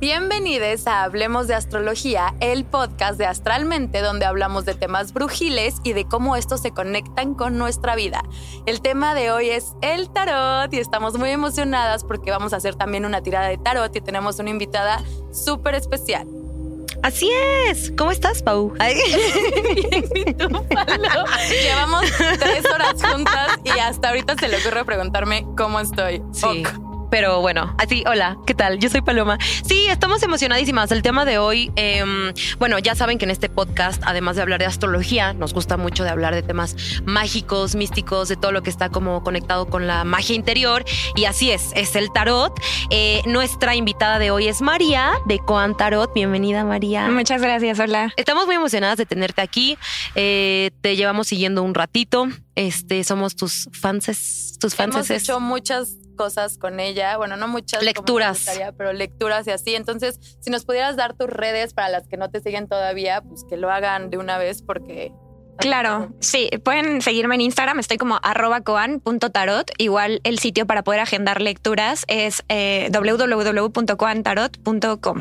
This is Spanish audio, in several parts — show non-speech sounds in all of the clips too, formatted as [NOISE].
Bienvenidos a Hablemos de Astrología, el podcast de Astralmente, donde hablamos de temas brujiles y de cómo estos se conectan con nuestra vida. El tema de hoy es el tarot y estamos muy emocionadas porque vamos a hacer también una tirada de tarot y tenemos una invitada súper especial. Así es. ¿Cómo estás, Pau? [LAUGHS] ¿Y tú, Palo? Llevamos tres horas juntas y hasta ahorita se le ocurre preguntarme cómo estoy. Sí. Pero bueno, así, hola, ¿qué tal? Yo soy Paloma. Sí, estamos emocionadísimas. El tema de hoy, em, bueno, ya saben que en este podcast, además de hablar de astrología, nos gusta mucho de hablar de temas mágicos, místicos, de todo lo que está como conectado con la magia interior. Y así es, es el tarot. Eh, nuestra invitada de hoy es María de Coan Tarot. Bienvenida, María. Muchas gracias, hola. Estamos muy emocionadas de tenerte aquí. Eh, te llevamos siguiendo un ratito. Este, somos tus fans, tus fans. Hemos hecho muchas cosas con ella, bueno, no muchas lecturas, pero lecturas y así. Entonces, si nos pudieras dar tus redes para las que no te siguen todavía, pues que lo hagan de una vez porque Claro, sí, pueden seguirme en Instagram, estoy como arroba coan.tarot. Igual el sitio para poder agendar lecturas es eh, www.coantarot.com.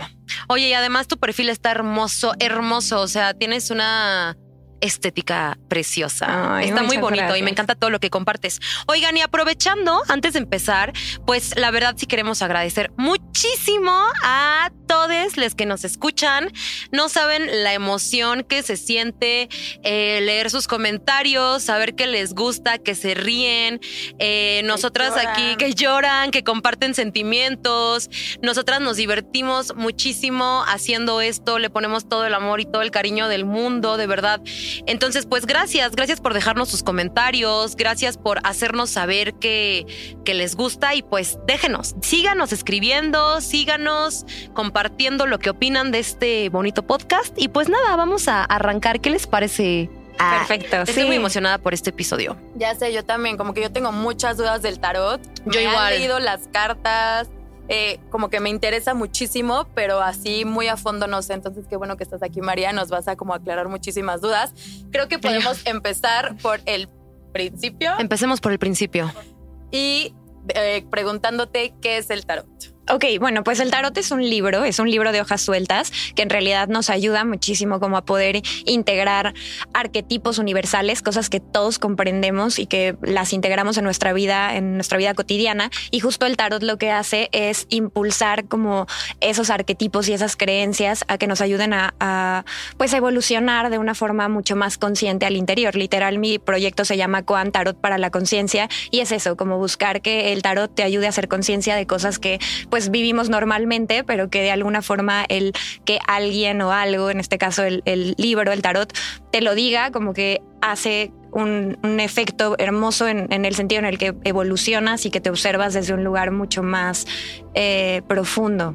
Oye, y además tu perfil está hermoso, hermoso, o sea, tienes una estética preciosa. Está muy bonito y me encanta todo lo que compartes. Oigan, y aprovechando, antes de empezar, pues la verdad sí queremos agradecer muchísimo a todos los que nos escuchan. No saben la emoción que se siente eh, leer sus comentarios, saber que les gusta, que se ríen. Eh, nosotras aquí que lloran, que comparten sentimientos. Nosotras nos divertimos muchísimo haciendo esto, le ponemos todo el amor y todo el cariño del mundo, de verdad. Entonces, pues gracias, gracias por dejarnos sus comentarios, gracias por hacernos saber que, que les gusta y pues déjenos, síganos escribiendo, síganos compartiendo lo que opinan de este bonito podcast y pues nada, vamos a arrancar. ¿Qué les parece? Perfecto. Estoy muy emocionada por este episodio. Ya sé, yo también, como que yo tengo muchas dudas del tarot. Yo igual. He leído las cartas, eh, como que me interesa muchísimo, pero así muy a fondo no sé. Entonces, qué bueno que estás aquí, María. Nos vas a como aclarar muchísimas dudas. Creo que podemos empezar por el principio. Empecemos por el principio. Y eh, preguntándote qué es el tarot. Ok, bueno, pues el tarot es un libro, es un libro de hojas sueltas que en realidad nos ayuda muchísimo como a poder integrar arquetipos universales, cosas que todos comprendemos y que las integramos en nuestra vida, en nuestra vida cotidiana. Y justo el tarot lo que hace es impulsar como esos arquetipos y esas creencias a que nos ayuden a, pues evolucionar de una forma mucho más consciente al interior. Literal, mi proyecto se llama Coan Tarot para la conciencia y es eso, como buscar que el tarot te ayude a hacer conciencia de cosas que pues vivimos normalmente, pero que de alguna forma el que alguien o algo, en este caso el, libro, el tarot, te lo diga, como que hace un, efecto hermoso en, el sentido en el que evolucionas y que te observas desde un lugar mucho más eh, profundo.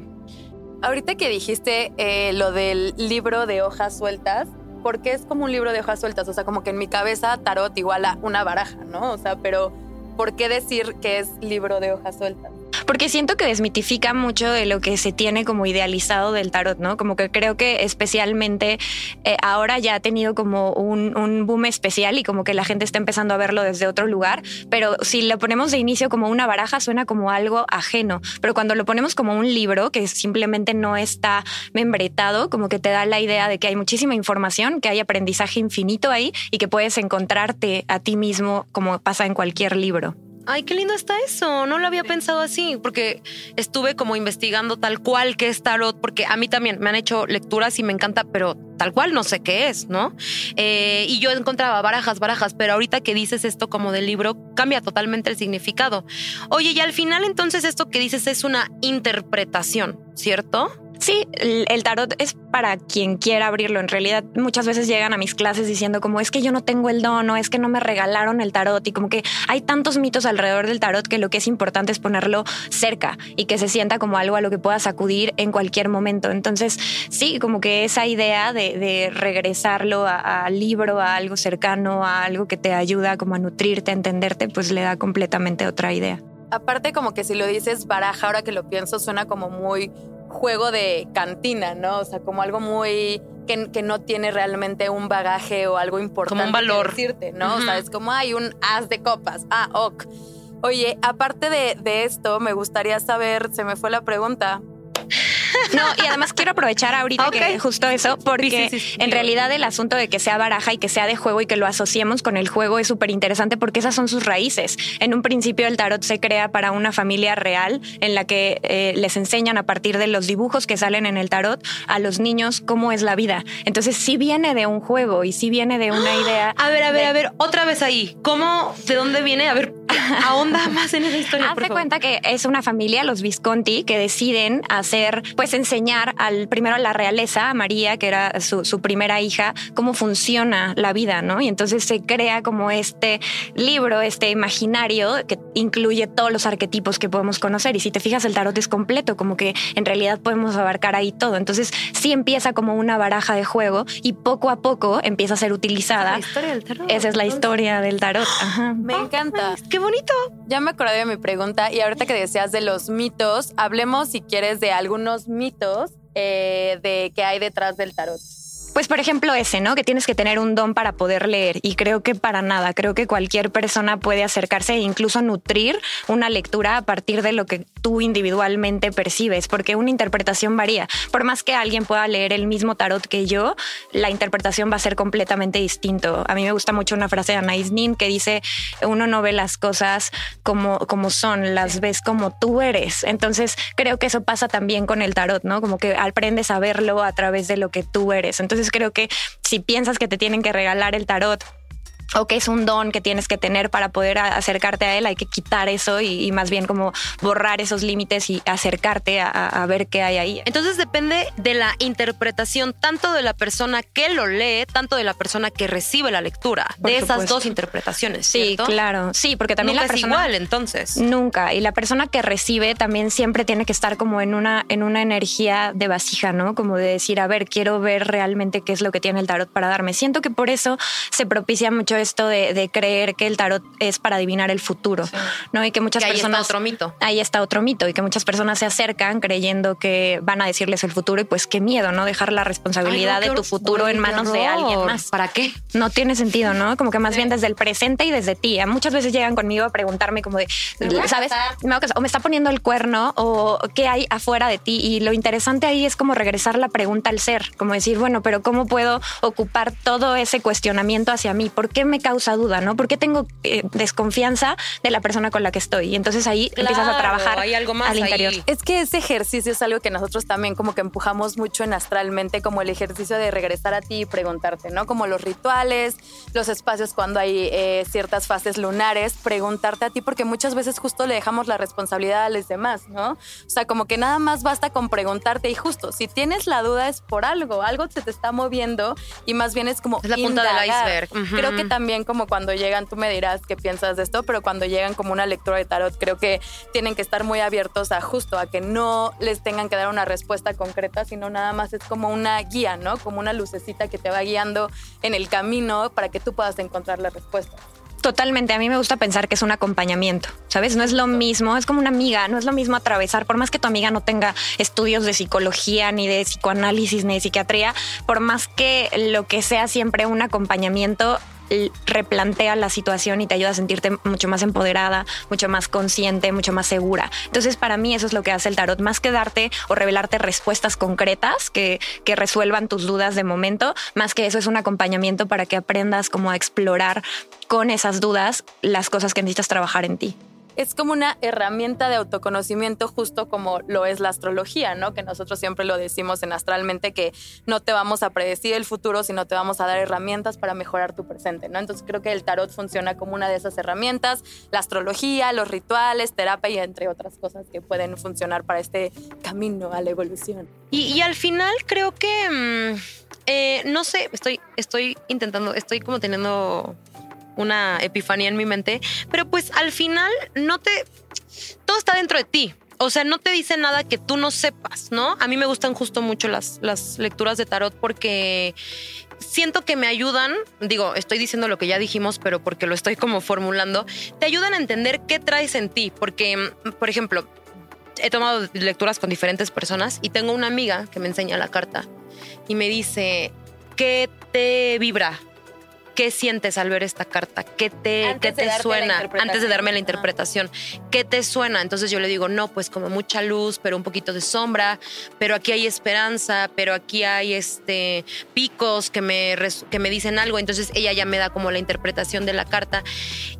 Ahorita que dijiste eh, lo del libro de hojas sueltas, ¿por qué es como un libro de hojas sueltas? O sea, como que en mi cabeza tarot igual a una baraja, ¿no? O sea, pero ¿por qué decir que es libro de hojas sueltas? Porque siento que desmitifica mucho de lo que se tiene como idealizado del tarot, ¿no? Como que creo que especialmente eh, ahora ya ha tenido como un, un, boom especial y como que la gente está empezando a verlo desde otro lugar, pero si lo ponemos de inicio como una baraja suena como algo ajeno, pero cuando lo ponemos como un libro que simplemente no está membretado, como que te da la idea de que hay muchísima información, que hay aprendizaje infinito ahí y que puedes encontrarte a ti mismo como pasa en cualquier libro. Ay, qué lindo está eso. No lo había pensado así, porque estuve como investigando tal cual que es tarot, porque a mí también me han hecho lecturas y me encanta, pero tal cual no sé qué es, ¿no? Eh, y yo encontraba barajas, barajas, pero ahorita que dices esto como del libro, cambia totalmente el significado. Oye, y al final entonces esto que dices es una interpretación, ¿cierto? Sí, el tarot es para quien quiera abrirlo. En realidad, muchas veces llegan a mis clases diciendo como es que yo no tengo el don o es que no me regalaron el tarot y como que hay tantos mitos alrededor del tarot que lo que es importante es ponerlo cerca y que se sienta como algo a lo que puedas acudir en cualquier momento. Entonces, sí, como que esa idea de, regresarlo al libro, a algo cercano, a algo que te ayuda como a nutrirte, a entenderte, pues le da completamente otra idea. Aparte como que si lo dices baraja, ahora que lo pienso, suena como muy juego de cantina, ¿no? O sea, como algo muy que, no tiene realmente un bagaje o algo importante como un valor. decirte, ¿no? O sea, es como hay un as de copas. Ah, ok. Oye, aparte de, esto, me gustaría saber, se me fue la pregunta. No, y además quiero aprovechar ahorita que justo eso, porque en realidad el asunto de que sea baraja y que sea de juego y que lo asociemos con el juego es súper interesante porque esas son sus raíces. En un principio el tarot se crea para una familia real en la que eh, les enseñan a partir de los dibujos que salen en el tarot a los niños cómo es la vida. Entonces sí viene de un juego y sí viene de una idea. [GASPS] A ver, a ver, a ver, otra vez ahí. ¿Cómo, de dónde viene? A ver, [LAUGHS] ahonda más en esa historia. Haz cuenta que es una familia, los Visconti, que deciden hacer, pues enseñar al primero a la realeza, a María, que era su, su primera hija, cómo funciona la vida, ¿no? Y entonces se crea como este libro, este imaginario que incluye todos los arquetipos que podemos conocer. Y si te fijas, el tarot es completo, como que en realidad podemos abarcar ahí todo. Entonces sí empieza como una baraja de juego y poco a poco empieza a ser utilizada. La historia del tarot. Esa es la historia del tarot. Me encanta. Qué bonito. Ya me acordé de mi pregunta y ahorita que decías de los mitos, hablemos si quieres de algunos mitos eh, de que hay detrás del tarot. Pues por ejemplo ese, ¿no? Que tienes que tener un don para poder leer y creo que para nada, creo que cualquier persona puede acercarse e incluso nutrir una lectura a partir de lo que tú individualmente percibes, porque una interpretación varía. Por más que alguien pueda leer el mismo tarot que yo, la interpretación va a ser completamente distinto. A mí me gusta mucho una frase de Anais Nin que dice, uno no ve las cosas como, como son, las ves como tú eres. Entonces creo que eso pasa también con el tarot, ¿no? Como que aprendes a verlo a través de lo que tú eres. Entonces creo que si piensas que te tienen que regalar el tarot o que es un don que tienes que tener para poder acercarte a él, hay que quitar eso y, más bien como borrar esos límites y acercarte a, ver qué hay ahí. Entonces depende de la interpretación tanto de la persona que lo lee, tanto de la persona que recibe la lectura, de esas dos interpretaciones. Sí, claro. Sí, porque también la persona es igual entonces. Nunca y la persona que recibe también siempre tiene que estar como en una en una energía de vasija, ¿no? Como de decir, a ver, quiero ver realmente qué es lo que tiene el tarot para darme. Siento que por eso se propicia mucho esto de, creer que el tarot es para adivinar el futuro, ¿no? Y que muchas ahí personas... Está otro mito. Ahí está otro mito y que muchas personas se acercan creyendo que van a decirles el futuro y pues qué miedo, ¿no? Dejar la responsabilidad de tu futuro en manos de alguien más. ¿Para qué? No tiene sentido, ¿no? Como que más bien desde el presente y desde ti. Muchas veces llegan conmigo a preguntarme como de, ¿sabes? o me está poniendo el cuerno o qué hay afuera de ti. Y lo interesante ahí es como regresar la pregunta al ser, como decir, bueno, pero ¿cómo puedo ocupar todo ese cuestionamiento hacia mí? ¿Por qué me causa duda, ¿no? Porque tengo eh, desconfianza de la persona con la que estoy. Y entonces ahí empiezas a trabajar hay algo más al interior. Es que ese ejercicio es algo que nosotros también como que empujamos mucho en astralmente, como el ejercicio de regresar a ti y preguntarte, ¿no? Como los rituales, los espacios cuando hay eh, ciertas fases lunares, preguntarte a ti, porque muchas veces justo le dejamos la responsabilidad a los demás, ¿no? O sea, como que nada más basta con preguntarte y justo, si tienes la duda es por algo, algo se te está moviendo y más bien es como... Es la punta del iceberg. Creo que también como cuando llegan, tú me dirás qué piensas de esto, pero cuando llegan como una lectura de tarot, creo que tienen que estar muy abiertos a justo, a que no les tengan que dar una respuesta concreta, sino nada más es como una guía, ¿no? Como una lucecita que te va guiando en el camino para que tú puedas encontrar la respuesta. Totalmente, a mí me gusta pensar que es un acompañamiento, ¿sabes? No es lo mismo, es como una amiga, no es lo mismo atravesar, por más que tu amiga no tenga estudios de psicología, ni de psicoanálisis, ni de psiquiatría, por más que lo que sea siempre un acompañamiento, replantea la situación y te ayuda a sentirte mucho más empoderada, mucho más consciente, mucho más segura. Entonces, para mí eso es lo que hace el tarot, más que darte o revelarte respuestas concretas que, que resuelvan tus dudas de momento, más que eso es un acompañamiento para que aprendas como a explorar con esas dudas las cosas que necesitas trabajar en ti es como una herramienta de autoconocimiento justo como lo es la astrología, ¿no? Que nosotros siempre lo decimos en Astralmente que no te vamos a predecir el futuro, sino te vamos a dar herramientas para mejorar tu presente, ¿no? Entonces creo que el tarot funciona como una de esas herramientas, la astrología, los rituales, terapia y entre otras cosas que pueden funcionar para este camino a la evolución. Y, al final creo que, mm, eh, no sé, estoy, estoy intentando, estoy como teniendo una epifanía en mi mente, pero pues al final no te... Todo está dentro de ti. O sea, no te dice nada que tú no sepas, ¿no? A mí me gustan justo mucho las, las lecturas de tarot porque siento que me ayudan, digo, estoy diciendo lo que ya dijimos, pero porque lo estoy como formulando, te ayudan a entender qué traes en ti. Porque, por ejemplo, he tomado lecturas con diferentes personas y tengo una amiga que me enseña la carta y me dice, ¿qué te vibra? ¿Qué sientes al ver esta carta? ¿Qué te, ¿qué te suena? Antes de darme la interpretación, ¿qué te suena? Entonces yo le digo, no, pues como mucha luz, pero un poquito de sombra, pero aquí hay esperanza, pero aquí hay este picos que me, que me dicen algo. Entonces ella ya me da como la interpretación de la carta.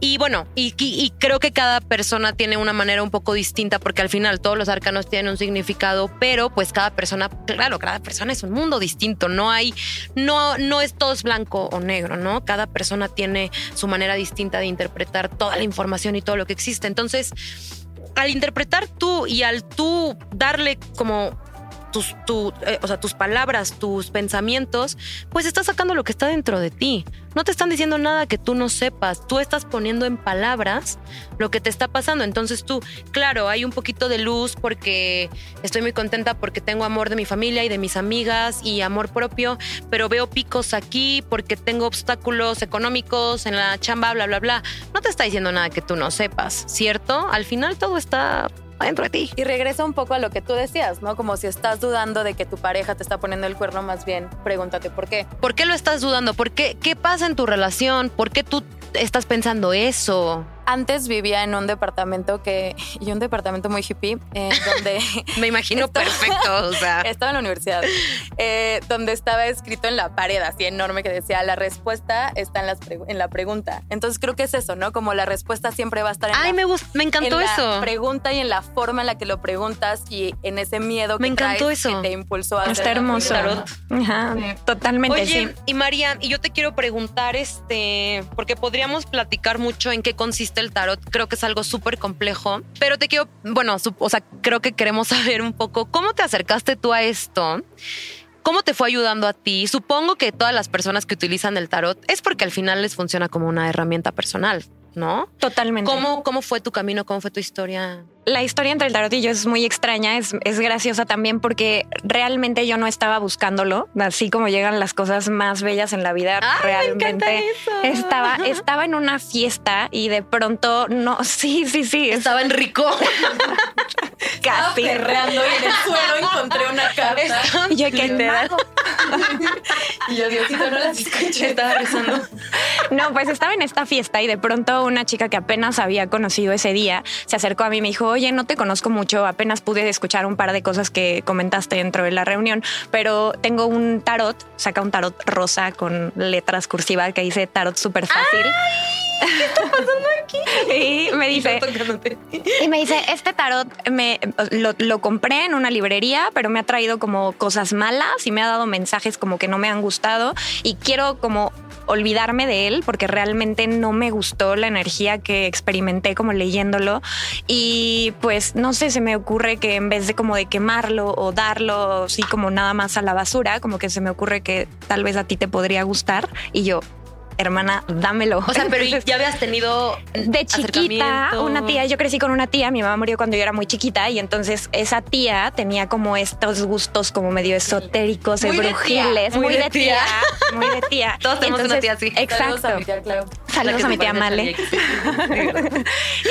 Y bueno, y, y creo que cada persona tiene una manera un poco distinta porque al final todos los arcanos tienen un significado, pero pues cada persona, claro, cada persona es un mundo distinto. No hay, no, no es todo blanco o negro, ¿no? Cada persona tiene su manera distinta de interpretar toda la información y todo lo que existe. Entonces, al interpretar tú y al tú darle como tus, eh, o sea, tus palabras, tus pensamientos, pues estás sacando lo que está dentro de ti. No te están diciendo nada que tú no sepas. Tú estás poniendo en palabras lo que te está pasando. Entonces tú, claro, hay un poquito de luz porque estoy muy contenta porque tengo amor de mi familia y de mis amigas y amor propio, pero veo picos aquí porque tengo obstáculos económicos en la chamba, bla, bla, bla. No te está diciendo nada que tú no sepas, ¿cierto? Al final todo está dentro de ti. Y regresa un poco a lo que tú decías, ¿no? Como si estás dudando de que tu pareja te está poniendo el cuerno, más bien pregúntate por qué. ¿Por qué lo estás dudando? ¿Por qué? ¿Qué pasa en tu relación? ¿Por qué tú estás pensando eso? Antes vivía en un departamento que, y un departamento muy hippie, eh, [LAUGHS] donde... Me imagino perfecto, o sea. [LAUGHS] Estaba en la universidad, eh, donde estaba escrito en la pared, así enorme, que decía, la respuesta está en, las en la pregunta. Entonces creo que es eso, ¿no? Como la respuesta siempre va a estar en Ay, me, me encantó en eso. La pregunta y en la forma en la que lo preguntas y en ese miedo que me encantó eso. que te impulsó a Está hermoso. Ajá, Totalmente, Oye, y María, y yo te quiero preguntar, este, porque podríamos platicar mucho en qué consiste el tarot. Creo que es algo súper complejo, pero te quiero, bueno, o sea, creo que queremos [LAUGHS] saber un poco cómo te acercaste tú a esto. ¿Cómo te fue ayudando a ti? Supongo que todas las personas que utilizan el tarot es porque al final les funciona como una herramienta personal. ¿no? Totalmente. ¿Cómo, ¿Cómo fue tu camino? ¿Cómo fue tu historia? La historia entre el tarot y yo es muy extraña, es, es graciosa también porque realmente yo no estaba buscándolo, así como llegan las cosas más bellas en la vida, realmente estaba [LAUGHS] estaba en una fiesta y de pronto no, [LAUGHS] sí, sí, sí, estaba en rico. [LAUGHS] Casi. Y en el suelo encontré una carta. Y yo que y yo Diosito no las escuché, estaba rezando. No, pues estaba en esta fiesta y de pronto una chica que apenas había conocido ese día se acercó a mí y me dijo, oye, no te conozco mucho, apenas pude escuchar un par de cosas que comentaste dentro de la reunión, pero tengo un tarot, saca un tarot rosa con letras cursivas que dice tarot súper fácil. ¿Qué está pasando aquí? [LAUGHS] Y me dice, y me dice, este tarot me lo, lo, compré en una librería, pero me ha traído como cosas malas y me ha dado mensajes como que no me han gustado y quiero como olvidarme de él porque realmente no me gustó la energía que experimenté como leyéndolo. Y pues no sé, se me ocurre que en vez de como de quemarlo o darlo así como nada más a la basura, como que se me ocurre que tal vez a ti te podría gustar y yo, hermana, dámelo. O sea, pero ya habías tenido de chiquita una tía, yo crecí con una tía, mi mamá murió cuando yo era muy chiquita y entonces esa tía tenía como estos gustos como medio esotéricos, muy brujiles, muy, de tía. muy de tía. [LAUGHS] Todos tenemos una tía así. Exacto. Tía, claro. Saludos a mi tía Male. [LAUGHS]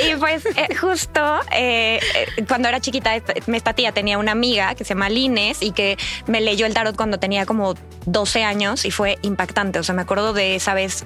y pues eh, justo eh, eh, cuando era chiquita, esta tía tenía una amiga que se llama Lines y que me leyó el tarot cuando tenía como 12 años y fue impactante. O sea, me acuerdo de esa vez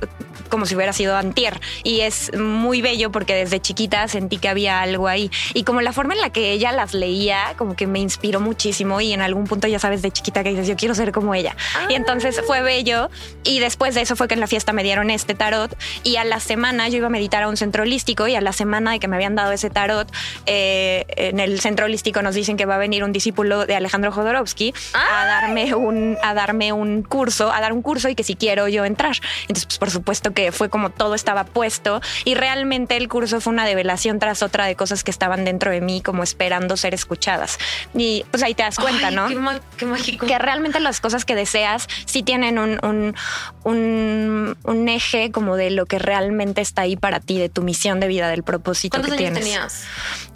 como si hubiera sido antier. Y es muy bello porque desde chiquita sentí que había algo ahí. Y como la forma en la que ella las leía, como que me inspiró muchísimo y en algún punto ya sabes de chiquita que dices, yo quiero ser como ella. Y entonces fue bello. Y después de eso fue que en la fiesta me dieron este tarot. Y a la semana yo iba a meditar a un centro holístico y a la semana de que me habían dado ese tarot, eh, en el centro holístico nos dicen que va a venir un discípulo de Alejandro Jodorowsky a darme un, a darme un curso, a dar un curso y que si quiero yo entrar. Entonces, pues por supuesto que fue como todo estaba puesto y realmente el curso fue una develación tras otra de cosas que estaban dentro de mí como esperando ser escuchadas. Y pues ahí te das cuenta, ¿no? Qué, mágico. Que realmente las cosas que deseas sí tienen un, un, un, eje como de lo que realmente está ahí para ti, de tu misión de vida, del propósito que años tienes. tenías?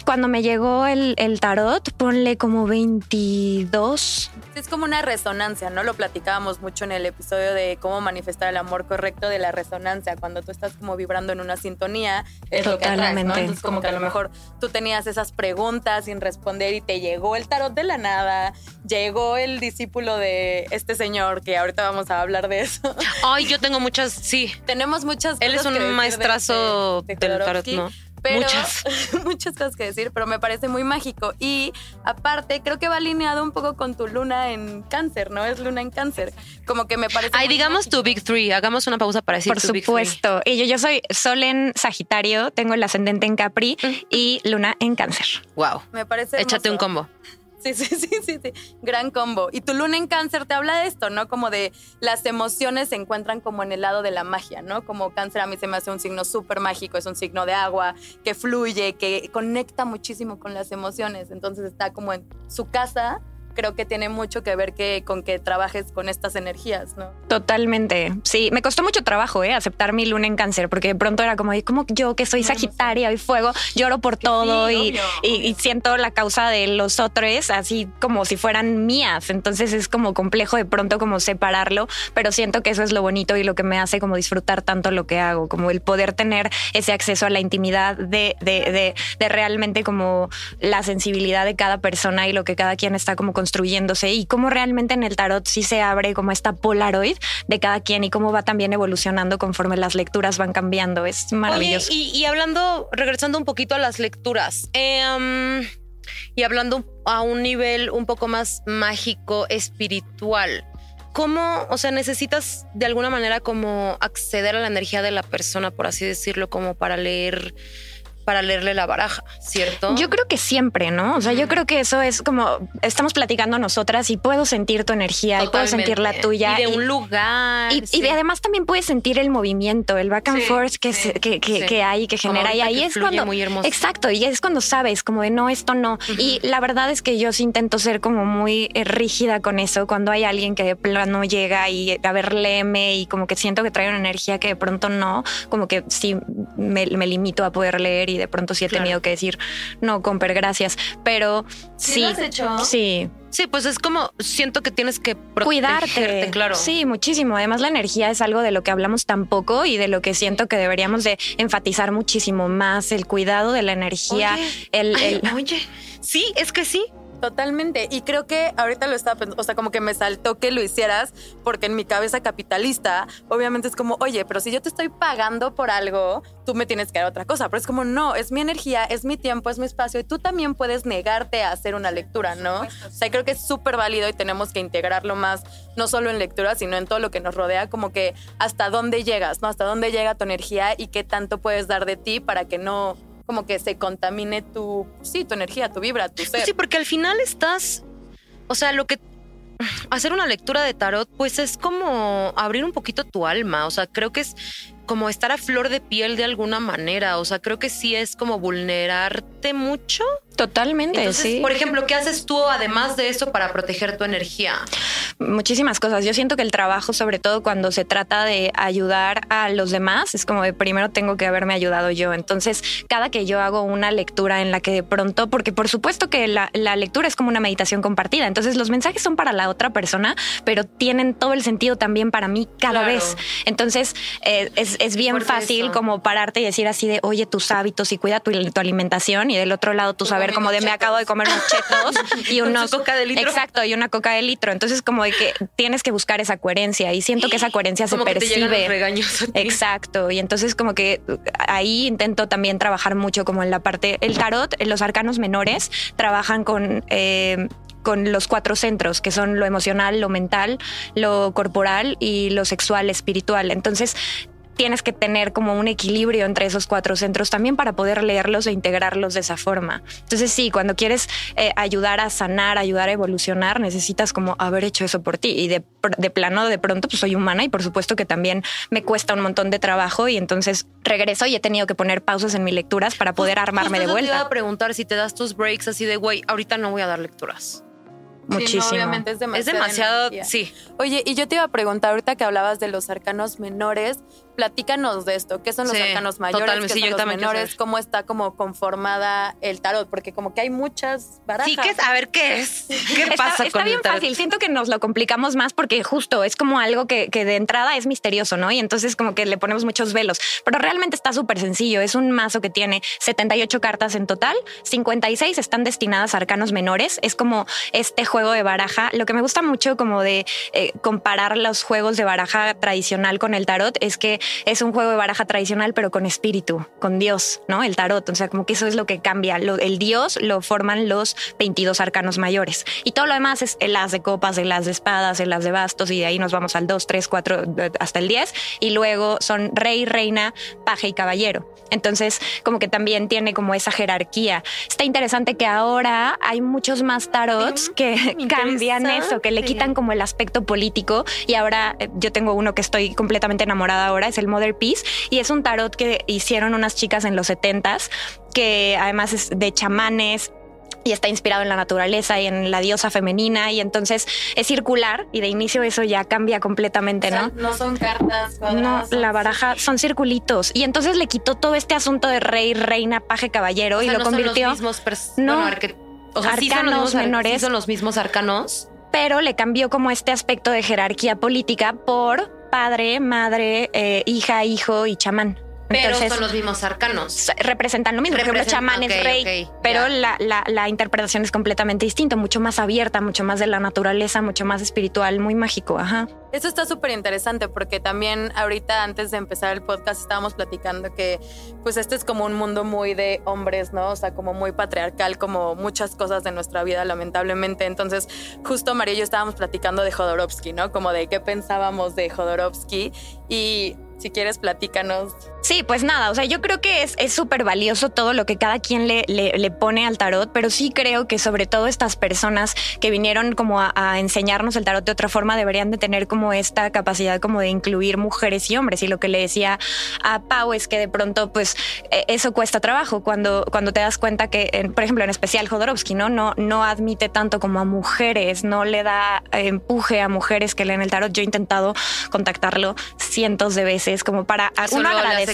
Cuando me llegó el, el tarot, ponle como 22. Es como una resonancia, ¿no? Lo platicábamos mucho en el episodio de cómo manifestar el amor correcto de la resonancia. Cuando tú estás como vibrando en una sintonía, es Totalmente. Lo que Entonces, como que a lo mejor tú tenías esas preguntas sin responder y te llegó el tarot de la nada, llegó el discípulo de este señor, que ahorita vamos a hablar de eso. Ay, yo tengo muchas, sí. Tenemos muchas Él es un maestrazo del tarot, ¿no? Muchas. [LAUGHS] muchas cosas que decir, pero me parece muy mágico. Y aparte, creo que va alineado un poco con tu luna en cáncer, ¿no? Es luna en cáncer. Como que me parece. Ay, digamos tu Big Three. Hagamos una pausa para decir Por supuesto. Y yo, yo soy Sol en Sagitario, tengo el ascendente en Capri y luna en Cáncer. Wow. Me parece. Échate un combo. Sí, sí, [LAUGHS] sí, sí, sí. Gran combo. Y tu luna en cáncer te habla de esto, ¿no? Como de las emociones se encuentran como en el lado de la magia, ¿no? Como cáncer a mí se me hace un signo súper mágico, es un signo de agua, que fluye, que conecta muchísimo con las emociones. Entonces está como en su casa creo que tiene mucho que ver que, con que trabajes con estas energías, ¿no? Totalmente. Sí, me costó mucho trabajo ¿eh? aceptar mi luna en cáncer, porque de pronto era como, como yo que soy Sagitaria y fuego, lloro por todo y, y, siento la causa de los otros así como si fueran mías. Entonces es como complejo de pronto como separarlo, pero siento que eso es lo bonito y lo que me hace como disfrutar tanto lo que hago, como el poder tener ese acceso a la intimidad de, de, de, de realmente como la sensibilidad de cada persona y lo que cada quien está como con construyéndose y cómo realmente en el tarot sí se abre como esta polaroid de cada quien y cómo va también evolucionando conforme las lecturas van cambiando. Es maravilloso. y, hablando, regresando un poquito a las lecturas, em, y hablando a un nivel un poco más mágico, espiritual. ¿Cómo, o sea, necesitas de alguna manera como acceder a la energía de la persona, por así decirlo, como para leer para leerle la baraja, ¿cierto? Yo creo que siempre, ¿no? O sea, yo creo que eso es como estamos platicando nosotras y puedo sentir tu energía y puedo sentir la tuya. Y de un lugar. Y, además también puedes sentir el movimiento, el back and forth que, que, que, hay, que genera. Y ahí es cuando. Muy hermoso. Exacto. Y es cuando sabes, como de no, esto no. Y la verdad es que yo sí intento ser como muy eh, rígida con eso. Cuando hay alguien que de plano llega y a ver, léeme y como que siento que trae una energía que de pronto no, como que sí me, me limito a poder leer y de pronto sí he tenido que decir, no, Comper, gracias. Pero sí. Sí. Sí, pues es como siento que tienes que cuidarte, claro. Sí, muchísimo. Además, la energía es algo de lo que hablamos tan poco y de lo que siento que deberíamos de enfatizar muchísimo más el cuidado de la energía. el, oye, sí, es que sí. Totalmente. Y creo que ahorita lo estaba pensando, o sea, como que me saltó que lo hicieras, porque en mi cabeza capitalista, obviamente es como, oye, pero si yo te estoy pagando por algo, tú me tienes que dar otra cosa. Pero es como, no, es mi energía, es mi tiempo, es mi espacio, y tú también puedes negarte a hacer una lectura, ¿no? O sea, creo que es súper válido y tenemos que integrarlo más, no solo en lectura, sino en todo lo que nos rodea, como que hasta dónde llegas, ¿no? Hasta dónde llega tu energía y qué tanto puedes dar de ti para que no como que se contamine tu, sí, tu energía, tu vibra, tu ser. Sí, porque al final estás, o sea, lo que hacer una lectura de tarot, pues es como abrir un poquito tu alma. O sea, creo que es como estar a flor de piel de alguna manera. O sea, creo que sí es como vulnerarte mucho Totalmente, sí. Por ejemplo, ¿qué haces tú además de eso para proteger tu energía? Muchísimas cosas. Yo siento que el trabajo, sobre todo cuando se trata de ayudar a los demás, es como de primero tengo que haberme ayudado yo. Entonces, cada que yo hago una lectura en la que de pronto, porque por supuesto que la, lectura es como una meditación compartida, entonces los mensajes son para la otra persona, pero tienen todo el sentido también para mí cada vez. Entonces, eh, es, bien fácil como pararte y decir así de, oye, tus hábitos y cuida tu, tu alimentación y del otro lado tú saber como de me acabo de comer unos chetos y [LAUGHS] unos coca de litro. Exacto, y una coca de litro. Entonces como de que tienes que buscar esa coherencia y siento que esa coherencia se percibe. regaños Exacto, y entonces como que ahí intento también trabajar mucho como en la parte el tarot, los arcanos menores trabajan con eh, con los cuatro centros, que son lo emocional, lo mental, lo corporal y lo sexual, espiritual. Entonces, tienes que tener como un equilibrio entre esos cuatro centros también para poder leerlos e integrarlos de esa forma. Entonces sí, cuando quieres eh, ayudar a sanar, ayudar a evolucionar, necesitas como haber hecho eso por ti. Y de, plano, de pronto, pues soy humana y por supuesto que también me cuesta un montón de trabajo y entonces regreso y he tenido que poner pausas en mis lecturas para poder armarme de vuelta. Te iba a preguntar si te das tus breaks así de, güey, ahorita no voy a dar lecturas. muchísimo. obviamente es demasiado. Es demasiado, sí. Oye, y yo te iba a preguntar ahorita que hablabas de los arcanos menores, platícanos de esto. ¿Qué son los arcanos mayores? ¿Qué son los menores? ¿Cómo está como conformada el tarot? Porque como que hay muchas barajas. Sí, ¿qué es? A ver, ¿qué es? [LAUGHS] ¿Qué pasa está, bien fácil. Siento que nos lo complicamos más porque justo es como algo que, que, de entrada es misterioso, ¿no? Y entonces como que le ponemos muchos velos. Pero realmente está súper sencillo. Es un mazo que tiene 78 cartas en total. 56 están destinadas a arcanos menores. Es como este juego de baraja. Lo que me gusta mucho como de eh, comparar los juegos de baraja tradicional con el tarot es que es un juego de baraja tradicional, pero con espíritu, con Dios, ¿no? El tarot. O sea, como que eso es lo que cambia. el Dios lo forman los 22 arcanos mayores. Y todo lo demás es el as de copas, el as de espadas, el as de bastos, y de ahí nos vamos al 2, 3, 4, hasta el 10. Y luego son rey, reina, paje y caballero. Entonces, como que también tiene como esa jerarquía. Está interesante que ahora hay muchos más tarots que [LAUGHS] cambian eso, que le quitan como el aspecto político. Y ahora eh, yo tengo uno que estoy completamente enamorada ahora, es el Mother Peace. Y es un tarot que hicieron unas chicas en los 70s, que además es de chamanes, y está inspirado en la naturaleza y en la diosa femenina y entonces es circular y de inicio eso ya cambia completamente, ¿no? no son cartas. no, la baraja son circulitos y entonces le quitó todo este asunto de rey, reina, paje, caballero y lo convirtió. Son los mismos no, o sea, sí son los mismos, menores, son los mismos arcanos, pero le cambió como este aspecto de jerarquía política por padre, madre, eh, hija, hijo y chamán. Pero son los mismos arcanos. Representan lo mismo. Por ejemplo, chamán es rey, pero la, la, la, interpretación es completamente distinta, mucho más abierta, mucho más de la naturaleza, mucho más espiritual, muy mágico. Ajá. Eso está súper interesante porque también ahorita antes de empezar el podcast estábamos platicando que pues este es como un mundo muy de hombres, ¿no? O sea, como muy patriarcal, como muchas cosas de nuestra vida lamentablemente. Entonces, justo María y yo estábamos platicando de Jodorowsky, ¿no? Como de qué pensábamos de Jodorowsky y si quieres, platícanos. Sí, pues nada, o sea, yo creo que es súper valioso todo lo que cada quien le, le, pone al tarot, pero sí creo que sobre todo estas personas que vinieron como a, enseñarnos el tarot de otra forma deberían de tener como esta capacidad como de incluir mujeres y hombres. Y lo que le decía a Pau es que de pronto, pues, e, eso cuesta trabajo cuando, cuando te das cuenta que, por ejemplo, en especial Jodorowsky, ¿no? No, no admite tanto como a mujeres, no le da empuje a mujeres que leen el tarot. Yo he intentado contactarlo cientos de veces es como para uno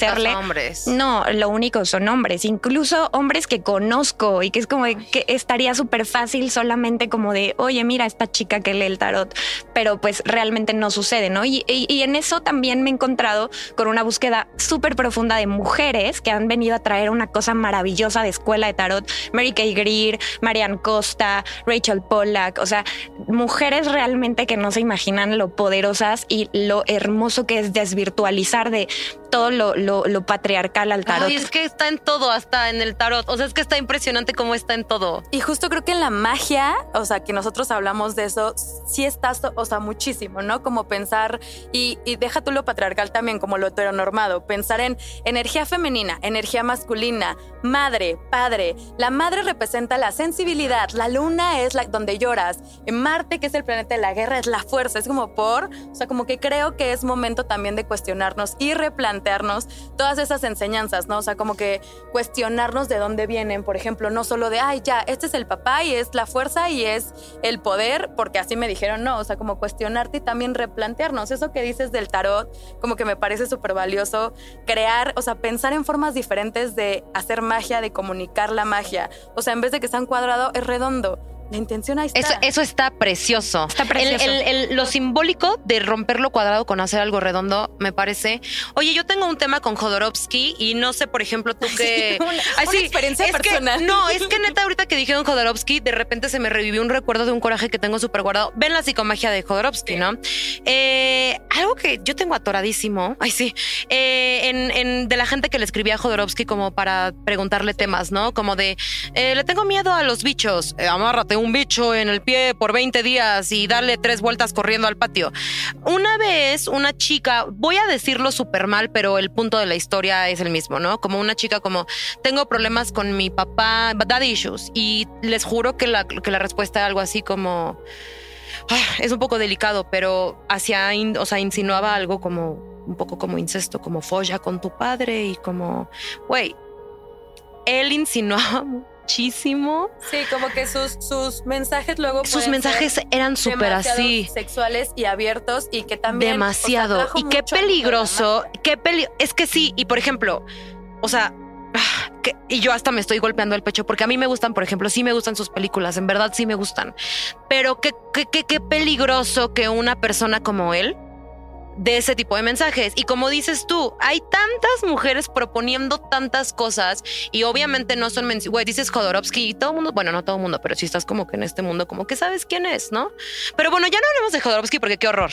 Hombres. No, lo único son hombres, incluso hombres que conozco y que es como que estaría súper fácil solamente como de, oye, mira esta chica que lee el tarot, pero pues realmente no sucede, ¿no? Y, en eso también me he encontrado con una búsqueda súper profunda de mujeres que han venido a traer una cosa maravillosa de escuela de tarot, Mary Kay Greer, Marianne Costa, Rachel Pollack, o sea, mujeres realmente que no se imaginan lo poderosas y lo hermoso que es desvirtualizar de todo lo, lo, patriarcal al tarot. Y es que está en todo, hasta en el tarot. O sea, es que está impresionante cómo está en todo. Y justo creo que en la magia, o sea, que nosotros hablamos de eso, sí está, o sea, muchísimo, ¿no? Como pensar, y, y deja tú lo patriarcal también, como lo heteronormado, pensar en energía femenina, energía masculina, madre, padre. La madre representa la sensibilidad, la luna es la, donde lloras, Marte, que es el planeta de la guerra, es la fuerza, es como por, o sea, como que creo que es momento también de cuestionarnos y replantearnos todas esas enseñanzas, ¿no? O sea, como que cuestionarnos de dónde vienen, por ejemplo, no solo de, ay, ya, este es el papá y es la fuerza y es el poder, porque así me dijeron, no, o sea, como cuestionarte y también replantearnos. Eso que dices del tarot, como que me parece súper valioso, crear, o sea, pensar en formas diferentes de hacer magia, de comunicar la magia. O sea, en vez de que sea un cuadrado, es redondo. La intención ahí está. Eso, está precioso. Está precioso. lo simbólico de romper lo cuadrado con hacer algo redondo me parece. Oye, yo tengo un tema con Jodorowsky y no sé, por ejemplo, tú [LAUGHS] que. una, experiencia personal. no, es que neta, ahorita que dijeron Jodorowsky, de repente se me revivió un recuerdo de un coraje que tengo súper guardado. Ven la psicomagia de Jodorowsky, ¿no? Eh, algo que yo tengo atoradísimo. Ay, sí. Eh, en, de la gente que le escribía a Jodorowsky como para preguntarle temas, ¿no? Como de eh, le tengo miedo a los bichos. amárrate un bicho en el pie por 20 días y darle tres vueltas corriendo al patio. Una vez una chica, voy a decirlo súper mal, pero el punto de la historia es el mismo, ¿no? Como una chica como, tengo problemas con mi papá, dad issues, y les juro que la, que la respuesta es algo así como... Ah, es un poco delicado, pero hacia, o sea, insinuaba algo como un poco como incesto, como folla con tu padre y como, güey, él insinuaba muchísimo. Sí, como que sus, sus mensajes luego. Sus mensajes eran súper así. Sexuales y abiertos y que también. Demasiado. y qué peligroso. Qué peli es que sí. Y por ejemplo, o sea, y yo hasta me estoy golpeando el pecho porque a mí me gustan, por ejemplo, sí me gustan sus películas, en verdad sí me gustan. Pero qué, qué, qué peligroso que una persona como él de ese tipo de mensajes. Y como dices tú, hay tantas mujeres proponiendo tantas cosas y obviamente no son, güey, dices Jodorowsky y todo el mundo, bueno, no todo el mundo, pero si estás como que en este mundo, como que sabes quién es, ¿no? Pero bueno, ya no hablemos de Jodorowsky porque qué horror.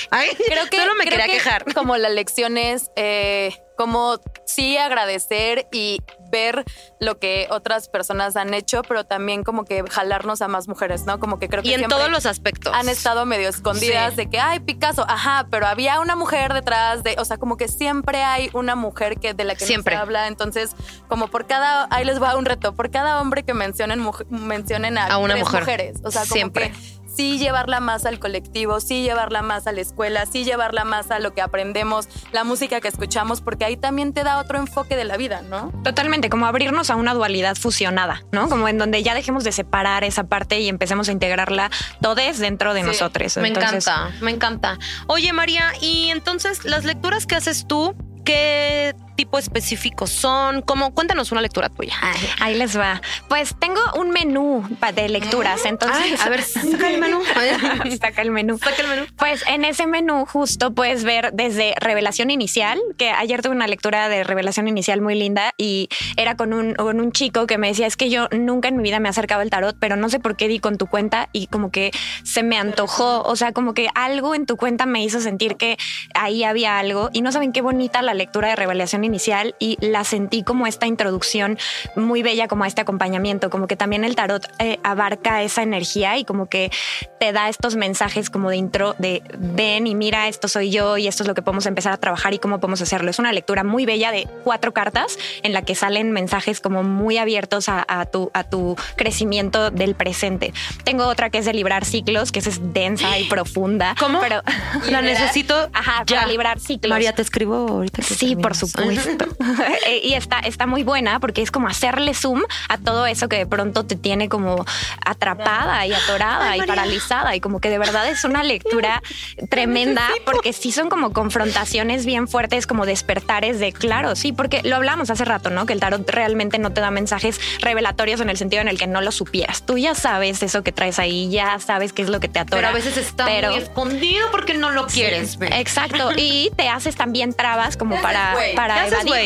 creo que solo me quería quejar. Como la lección es eh, como sí agradecer y ver lo que otras personas han hecho, pero también como que jalarnos a más mujeres, ¿no? Como que creo que y en todos los aspectos han estado medio escondidas de que ay Picasso, ajá, pero había una mujer detrás de, o sea, como que siempre hay una mujer que de la que siempre. se habla, entonces como por cada ahí les va un reto, por cada hombre que mencionen mencionen a, una mujer. mujeres, o sea, como siempre sí llevarla más al colectivo, sí llevarla más a la escuela, sí llevarla más a lo que aprendemos, la música que escuchamos, porque ahí también te da otro enfoque de la vida, ¿no? Totalmente, como abrirnos a una dualidad fusionada, ¿no? Como en donde ya dejemos de separar esa parte y empecemos a integrarla todes dentro de nosotros. Me encanta, me encanta. Oye, María, y entonces las lecturas que haces tú, ¿qué tipo específicos son? ¿Cómo? Cuéntanos una lectura tuya. ahí les va. Pues tengo un menú de lecturas, entonces... a ver, [LAUGHS] saca el menú. [LAUGHS] saca el menú. Saca el menú. Pues en ese menú justo puedes ver desde Revelación Inicial, que ayer tuve una lectura de Revelación Inicial muy linda y era con un, con un chico que me decía, es que yo nunca en mi vida me he acercado al tarot, pero no sé por qué di con tu cuenta y como que se me antojó, o sea, como que algo en tu cuenta me hizo sentir que ahí había algo y no saben qué bonita la lectura de Revelación Inicial inicial y la sentí como esta introducción muy bella, como este acompañamiento, como que también el tarot eh, abarca esa energía y como que te da estos mensajes como de intro de ven y mira, esto soy yo y esto es lo que podemos empezar a trabajar y cómo podemos hacerlo. Es una lectura muy bella de cuatro cartas en la que salen mensajes como muy abiertos a, tu, a tu crecimiento del presente. Tengo otra que es de librar ciclos, que es densa y profunda. ¿Cómo? Pero la [LAUGHS] necesito Ajá, para librar ciclos. María, te escribo ahorita. sí, por supuesto. [LAUGHS] Eh, y está, está muy buena porque es como hacerle zoom a todo eso que de pronto te tiene como atrapada y atorada y paralizada. Y como que de verdad es una lectura [LAUGHS] tremenda porque sí son como confrontaciones bien fuertes, como despertares de claro, sí, porque lo hablamos hace rato, ¿no? Que el tarot realmente no te da mensajes revelatorios en el sentido en el que no lo supieras. Tú ya sabes eso que traes ahí, ya sabes qué es lo que te atora. Pero a veces está muy escondido porque no lo quieres Exacto. [LAUGHS] Y te haces también trabas como para, para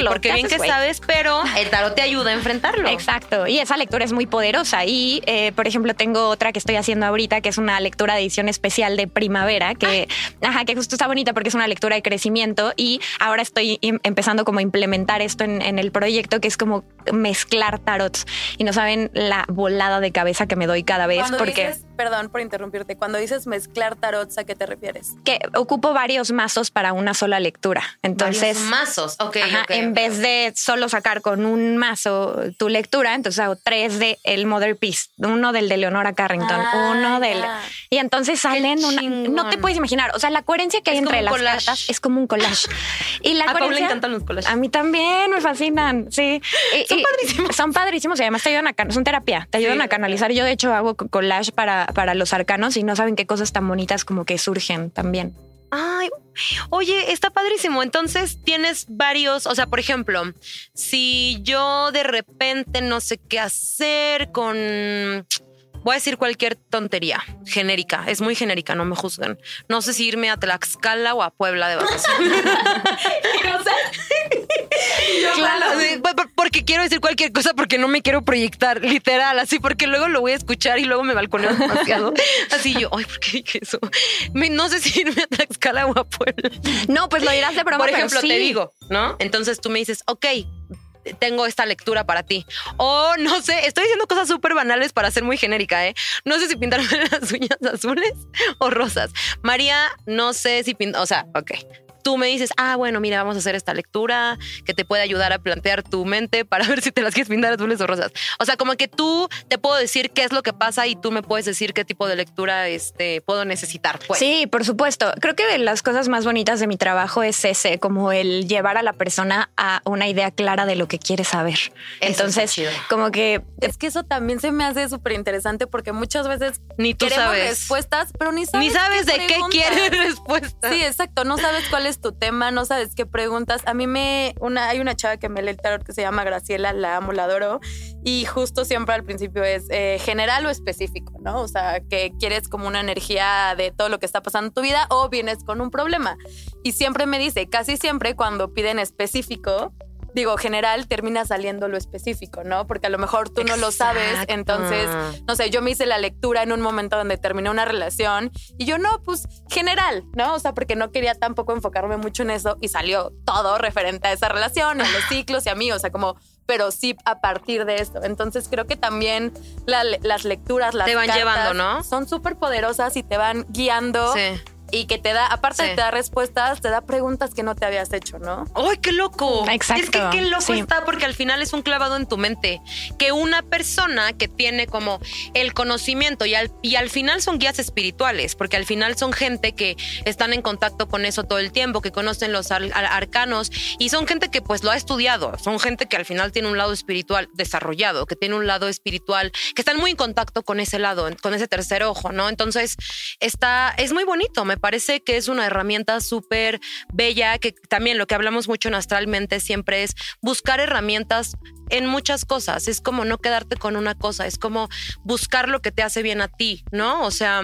porque bien que sabes, pero el tarot te ayuda a enfrentarlo. Exacto. Y esa lectura es muy poderosa. Y, eh, por ejemplo, tengo otra que estoy haciendo ahorita, que es una lectura de edición especial de primavera, que, ajá, que justo está bonita porque es una lectura de crecimiento. Y ahora estoy empezando como a implementar esto en, el proyecto, que es como mezclar tarots. Y no saben la volada de cabeza que me doy cada vez. porque perdón por interrumpirte, cuando dices mezclar tarots, ¿a qué te refieres? Que ocupo varios mazos para una sola lectura. Entonces, varios mazos, ok. en vez de solo sacar con un mazo tu lectura, entonces hago tres de el Mother Peace, uno del de Leonora Carrington, ah, uno del. Y entonces salen una. No te puedes imaginar. O sea, la coherencia que hay entre las cartas es como un collage. Y la a coherencia, le encantan los collages. A mí también me fascinan. Sí. son padrísimos. Son padrísimos y además te ayudan a. Son terapia. Te ayudan a canalizar. Yo, de hecho, hago collage para para, los arcanos y no saben qué cosas tan bonitas como que surgen también. Ay, oye, está padrísimo. Entonces tienes varios, o sea, por ejemplo, si yo de repente no sé qué hacer con voy a decir cualquier tontería genérica, es muy genérica, no me juzguen. No sé si irme a Tlaxcala o a Puebla de vacaciones. [LAUGHS] [LAUGHS] claro, porque quiero decir cualquier cosa porque no me quiero proyectar, literal, así, porque luego lo voy a escuchar y luego me balconeo demasiado. [LAUGHS] Así yo, ay, ¿por qué dije eso? no sé si irme a Tlaxcala o a Puebla. No, pues lo dirás de broma. Por ejemplo, te digo, ¿no? Entonces tú me dices, ok, tengo esta lectura para ti. O no sé, estoy diciendo cosas súper banales para ser muy genérica, ¿eh? No sé si pintarme [LAUGHS] las uñas azules o rosas. María, no sé si pintar, o sea, ok. Tú me dices, ah, bueno, mira, vamos a hacer esta lectura que te puede ayudar a plantear tu mente para [LAUGHS] ver si te las quieres pintar azules o rosas. O sea, como que tú te puedo decir qué es lo que pasa y tú me puedes decir qué tipo de lectura este, puedo necesitar. Pues. Sí, por supuesto. Creo que de las cosas más bonitas de mi trabajo es ese, como el llevar a la persona a una idea clara de lo que quiere saber. Entonces, como que... Es que eso también se me hace súper interesante porque muchas veces ni tú sabes respuestas, pero ni sabes, ni sabes de qué quieres [LAUGHS] respuestas. Sí, exacto. No sabes cuál es tu tema, no sabes qué preguntas. A mí me... Una, hay una chava que me lee el tarot que se llama Graciela, la amo, la adoro. Y justo siempre al principio es eh, general o específico, ¿no? O sea, que quieres como una energía de todo lo que está pasando en tu vida o vienes con un problema. Y siempre me dice, casi siempre cuando piden específico, digo, general, termina saliendo lo específico, ¿no? Porque a lo mejor tú no lo sabes, entonces, no sé, yo me hice la lectura en un momento donde terminé una relación y yo no, pues general, ¿no? O sea, porque no quería tampoco enfocarme mucho en eso y salió todo referente a esa relación, a los [LAUGHS] ciclos y a mí, o sea, como pero sí a partir de esto. Entonces creo que también las lecturas, las te van llevando, ¿no? Son súper poderosas y te van guiando. Sí y que te da, aparte de te da respuestas, te da preguntas que no te habías hecho, ¿no? ¡Ay, qué loco! Exacto. Es que qué loco está porque al final es un clavado en tu mente. Que una persona que tiene como el conocimiento y al, y al final son guías espirituales, porque al final son gente que están en contacto con eso todo el tiempo, que conocen los arcanos y son gente que pues lo ha estudiado, son gente que al final tiene un lado espiritual desarrollado, que tiene un lado espiritual, que están muy en contacto con ese lado, con ese tercer ojo, ¿no? Entonces, está, es muy bonito, me parece que es una herramienta súper bella, que también lo que hablamos mucho en Astralmente siempre es buscar herramientas en muchas cosas. Es como no quedarte con una cosa, es como buscar lo que te hace bien a ti, ¿no? O sea,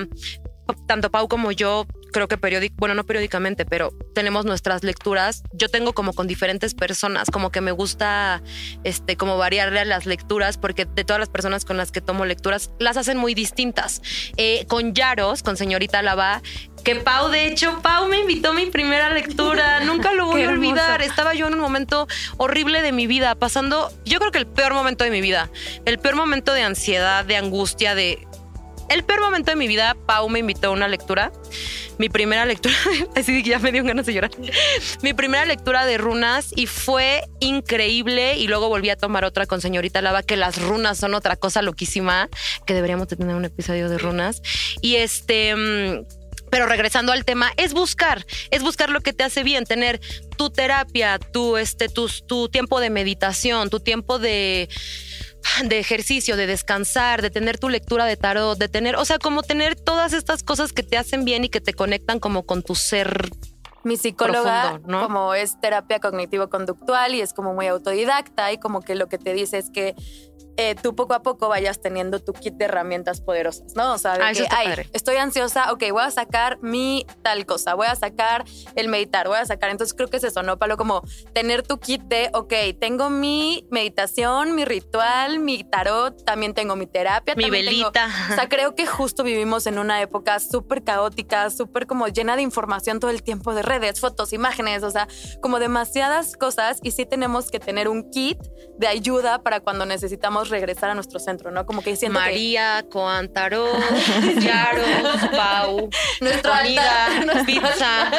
tanto Pau como yo creo que periódico, bueno, no periódicamente, pero tenemos nuestras lecturas. Yo tengo como con diferentes personas, como que me gusta este como variarle a las lecturas porque de todas las personas con las que tomo lecturas las hacen muy distintas. Eh, con Yaros, con señorita Lava, que Pau, de hecho, Pau me invitó a mi primera lectura. [LAUGHS] Nunca lo voy a olvidar. Estaba yo en un momento horrible de mi vida, pasando, yo creo que el peor momento de mi vida, el peor momento de ansiedad, de angustia, de el peor momento de mi vida, Pau me invitó a una lectura. Mi primera lectura, [LAUGHS] así que ya me dio ganas de llorar. Mi primera lectura de runas y fue increíble. Y luego volví a tomar otra con señorita Lava, que las runas son otra cosa loquísima, que deberíamos tener un episodio de runas. Y este mm, pero regresando al tema, es buscar, es buscar lo que te hace bien, tener tu terapia, tu, este, tu, tu tiempo de meditación, tu tiempo de de ejercicio, de descansar, de tener tu lectura de tarot, de tener, o sea, como tener todas estas cosas que te hacen bien y que te conectan como con tu ser mi psicóloga, como es terapia cognitivo-conductual y es como muy autodidacta y como que lo que te dice es que eh, tú poco a poco vayas teniendo tu kit de herramientas poderosas, ¿no? O sea, de ah, que, ay, estoy ansiosa, ok, voy a sacar mi tal cosa, voy a sacar el meditar, voy a sacar, entonces creo que es eso, ¿no, Palo? Como tener tu kit de, ok, tengo mi meditación, mi ritual, mi tarot, también tengo mi terapia. Mi velita. o sea, creo que justo vivimos en una época súper caótica, súper como llena de información todo el tiempo, de redes, fotos, imágenes, o sea, como demasiadas cosas y sí tenemos que tener un kit de ayuda para cuando necesitamos regresar a nuestro centro, ¿no? Como que siento María, Coantaro, [LAUGHS] Yaro, Pau, nuestra comida, [LAUGHS] pizza.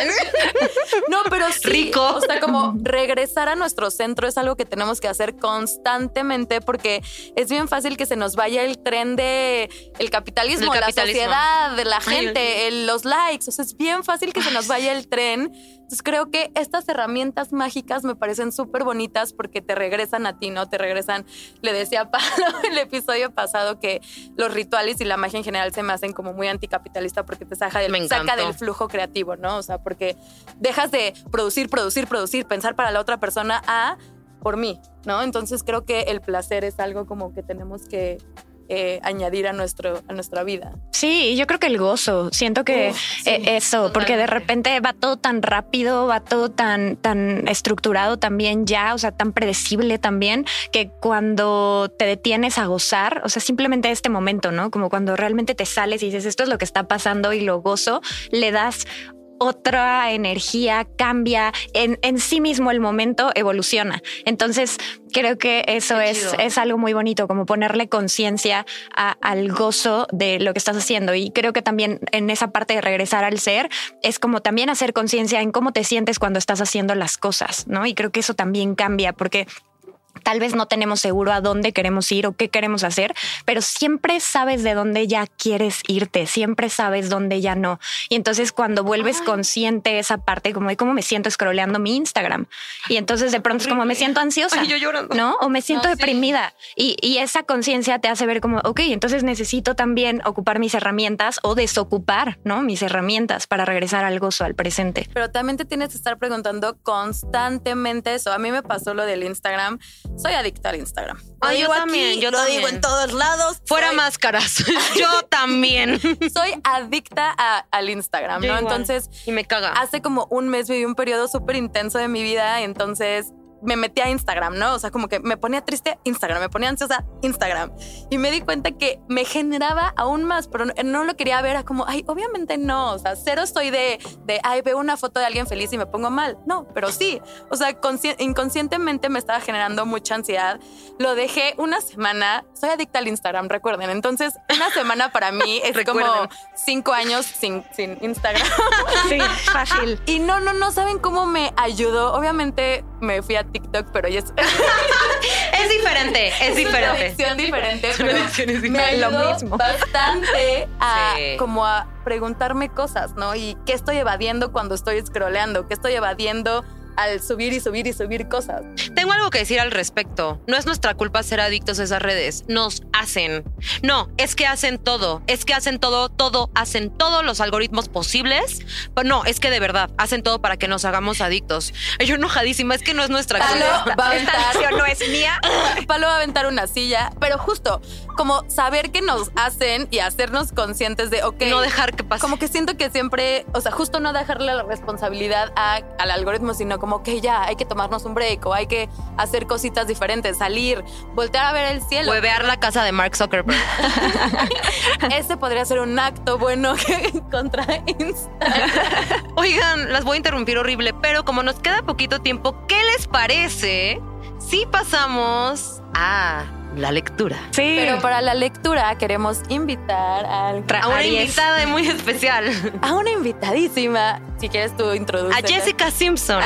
no, pero sí. Rico. O sea, como regresar a nuestro centro es algo que tenemos que hacer constantemente porque es bien fácil que se nos vaya el tren de el capitalismo, la sociedad, de la gente, los likes. O sea, es bien fácil que se nos vaya el tren entonces creo que estas herramientas mágicas me parecen súper bonitas porque te regresan a ti, ¿no? Te regresan, le decía [LAUGHS] el episodio pasado que los rituales y la magia en general se me hacen como muy anticapitalista porque te saca del, saca del flujo creativo, ¿no? O sea, porque dejas de producir, producir, producir, pensar para la otra persona a por mí, ¿no? Entonces creo que el placer es algo como que tenemos que eh, añadir a, nuestro, a nuestra vida. Sí, yo creo que el gozo, siento que eh, eso, porque de repente va todo tan rápido, va todo tan, tan estructurado también ya, o sea, tan predecible también, que cuando te detienes a gozar, o sea, simplemente este momento, ¿no? Como cuando realmente te sales y dices, esto es lo que está pasando y lo gozo, le das otra energía, cambia, en, en sí mismo el momento evoluciona. Entonces, creo que eso es, es algo muy bonito, como ponerle conciencia al gozo de lo que estás haciendo. Y creo que también en esa parte de regresar al ser es como también hacer conciencia en cómo te sientes cuando estás haciendo las cosas, ¿no? Y creo que eso también cambia porque Tal vez no tenemos seguro a dónde queremos ir o qué queremos hacer, pero siempre sabes de dónde ya quieres irte, siempre sabes dónde ya no. Y entonces cuando vuelves consciente esa parte, como de cómo me siento scrolleando mi Instagram, y entonces de pronto es como me siento ansiosa, yo llorando. ¿no? O me siento deprimida. Y, y, esa conciencia te hace ver como, ok, entonces necesito también ocupar mis herramientas o desocupar, ¿no? Mis herramientas para regresar al gozo, al presente. Pero también te tienes que estar preguntando constantemente eso. A mí me pasó lo del Instagram soy adicta al Instagram. Ah, yo también, yo lo digo en todos lados. Fuera máscaras. [LAUGHS] yo también. [LAUGHS] Soy adicta al Instagram, ¿no? Entonces. Y me caga. Hace como un mes viví un periodo súper intenso de mi vida. Entonces me metí a Instagram, ¿no? O sea, como que me ponía triste Instagram, me ponía ansiosa Instagram. Y me di cuenta que me generaba aún más, pero no, lo quería ver como, ay, obviamente no. O sea, cero estoy de, de, ay, veo una foto de alguien feliz y me pongo mal. No, pero sí. O sea, inconscientemente me estaba generando mucha ansiedad. Lo dejé una semana. Soy adicta al Instagram, recuerden. Entonces, una semana para mí [LAUGHS] es como cinco años sin, sin Instagram. sí, fácil. [LAUGHS] Y no, no, no saben cómo me ayudó. Obviamente me fui a TikTok, pero ya es... [LAUGHS] es diferente, es, diferente. Es diferente, pero me ayudó bastante a como a preguntarme cosas, ¿no? Y qué estoy evadiendo cuando estoy scrolleando, qué estoy evadiendo al subir y subir y subir cosas. Tengo algo que decir al respecto. No es nuestra culpa ser adictos a esas redes. Nos hacen. No, es que hacen todo. Es que hacen todo, todo, hacen todos los algoritmos posibles. Pero no, es que de verdad hacen todo para que nos hagamos adictos. Yo enojadísima, es que no es nuestra culpa. Va a aventar, no es mía. [LAUGHS] Palo va a aventar una silla, pero justo como saber que nos hacen y hacernos conscientes de, ok. No dejar que pase. Como que siento que siempre, o sea, justo no dejarle la responsabilidad al algoritmo, sino como que ya hay que tomarnos un break o hay que hacer cositas diferentes, salir, voltear a ver el cielo. Huevear la casa de Mark Zuckerberg. [LAUGHS] Ese podría ser un acto bueno [LAUGHS] contra Instagram. Oigan, las voy a interrumpir horrible, pero como nos queda poquito tiempo, ¿qué les parece si pasamos a la lectura. Sí. Pero para la lectura queremos invitar al a una invitada muy especial. A una invitadísima. Si quieres tú introducir. A Jessica Simpson.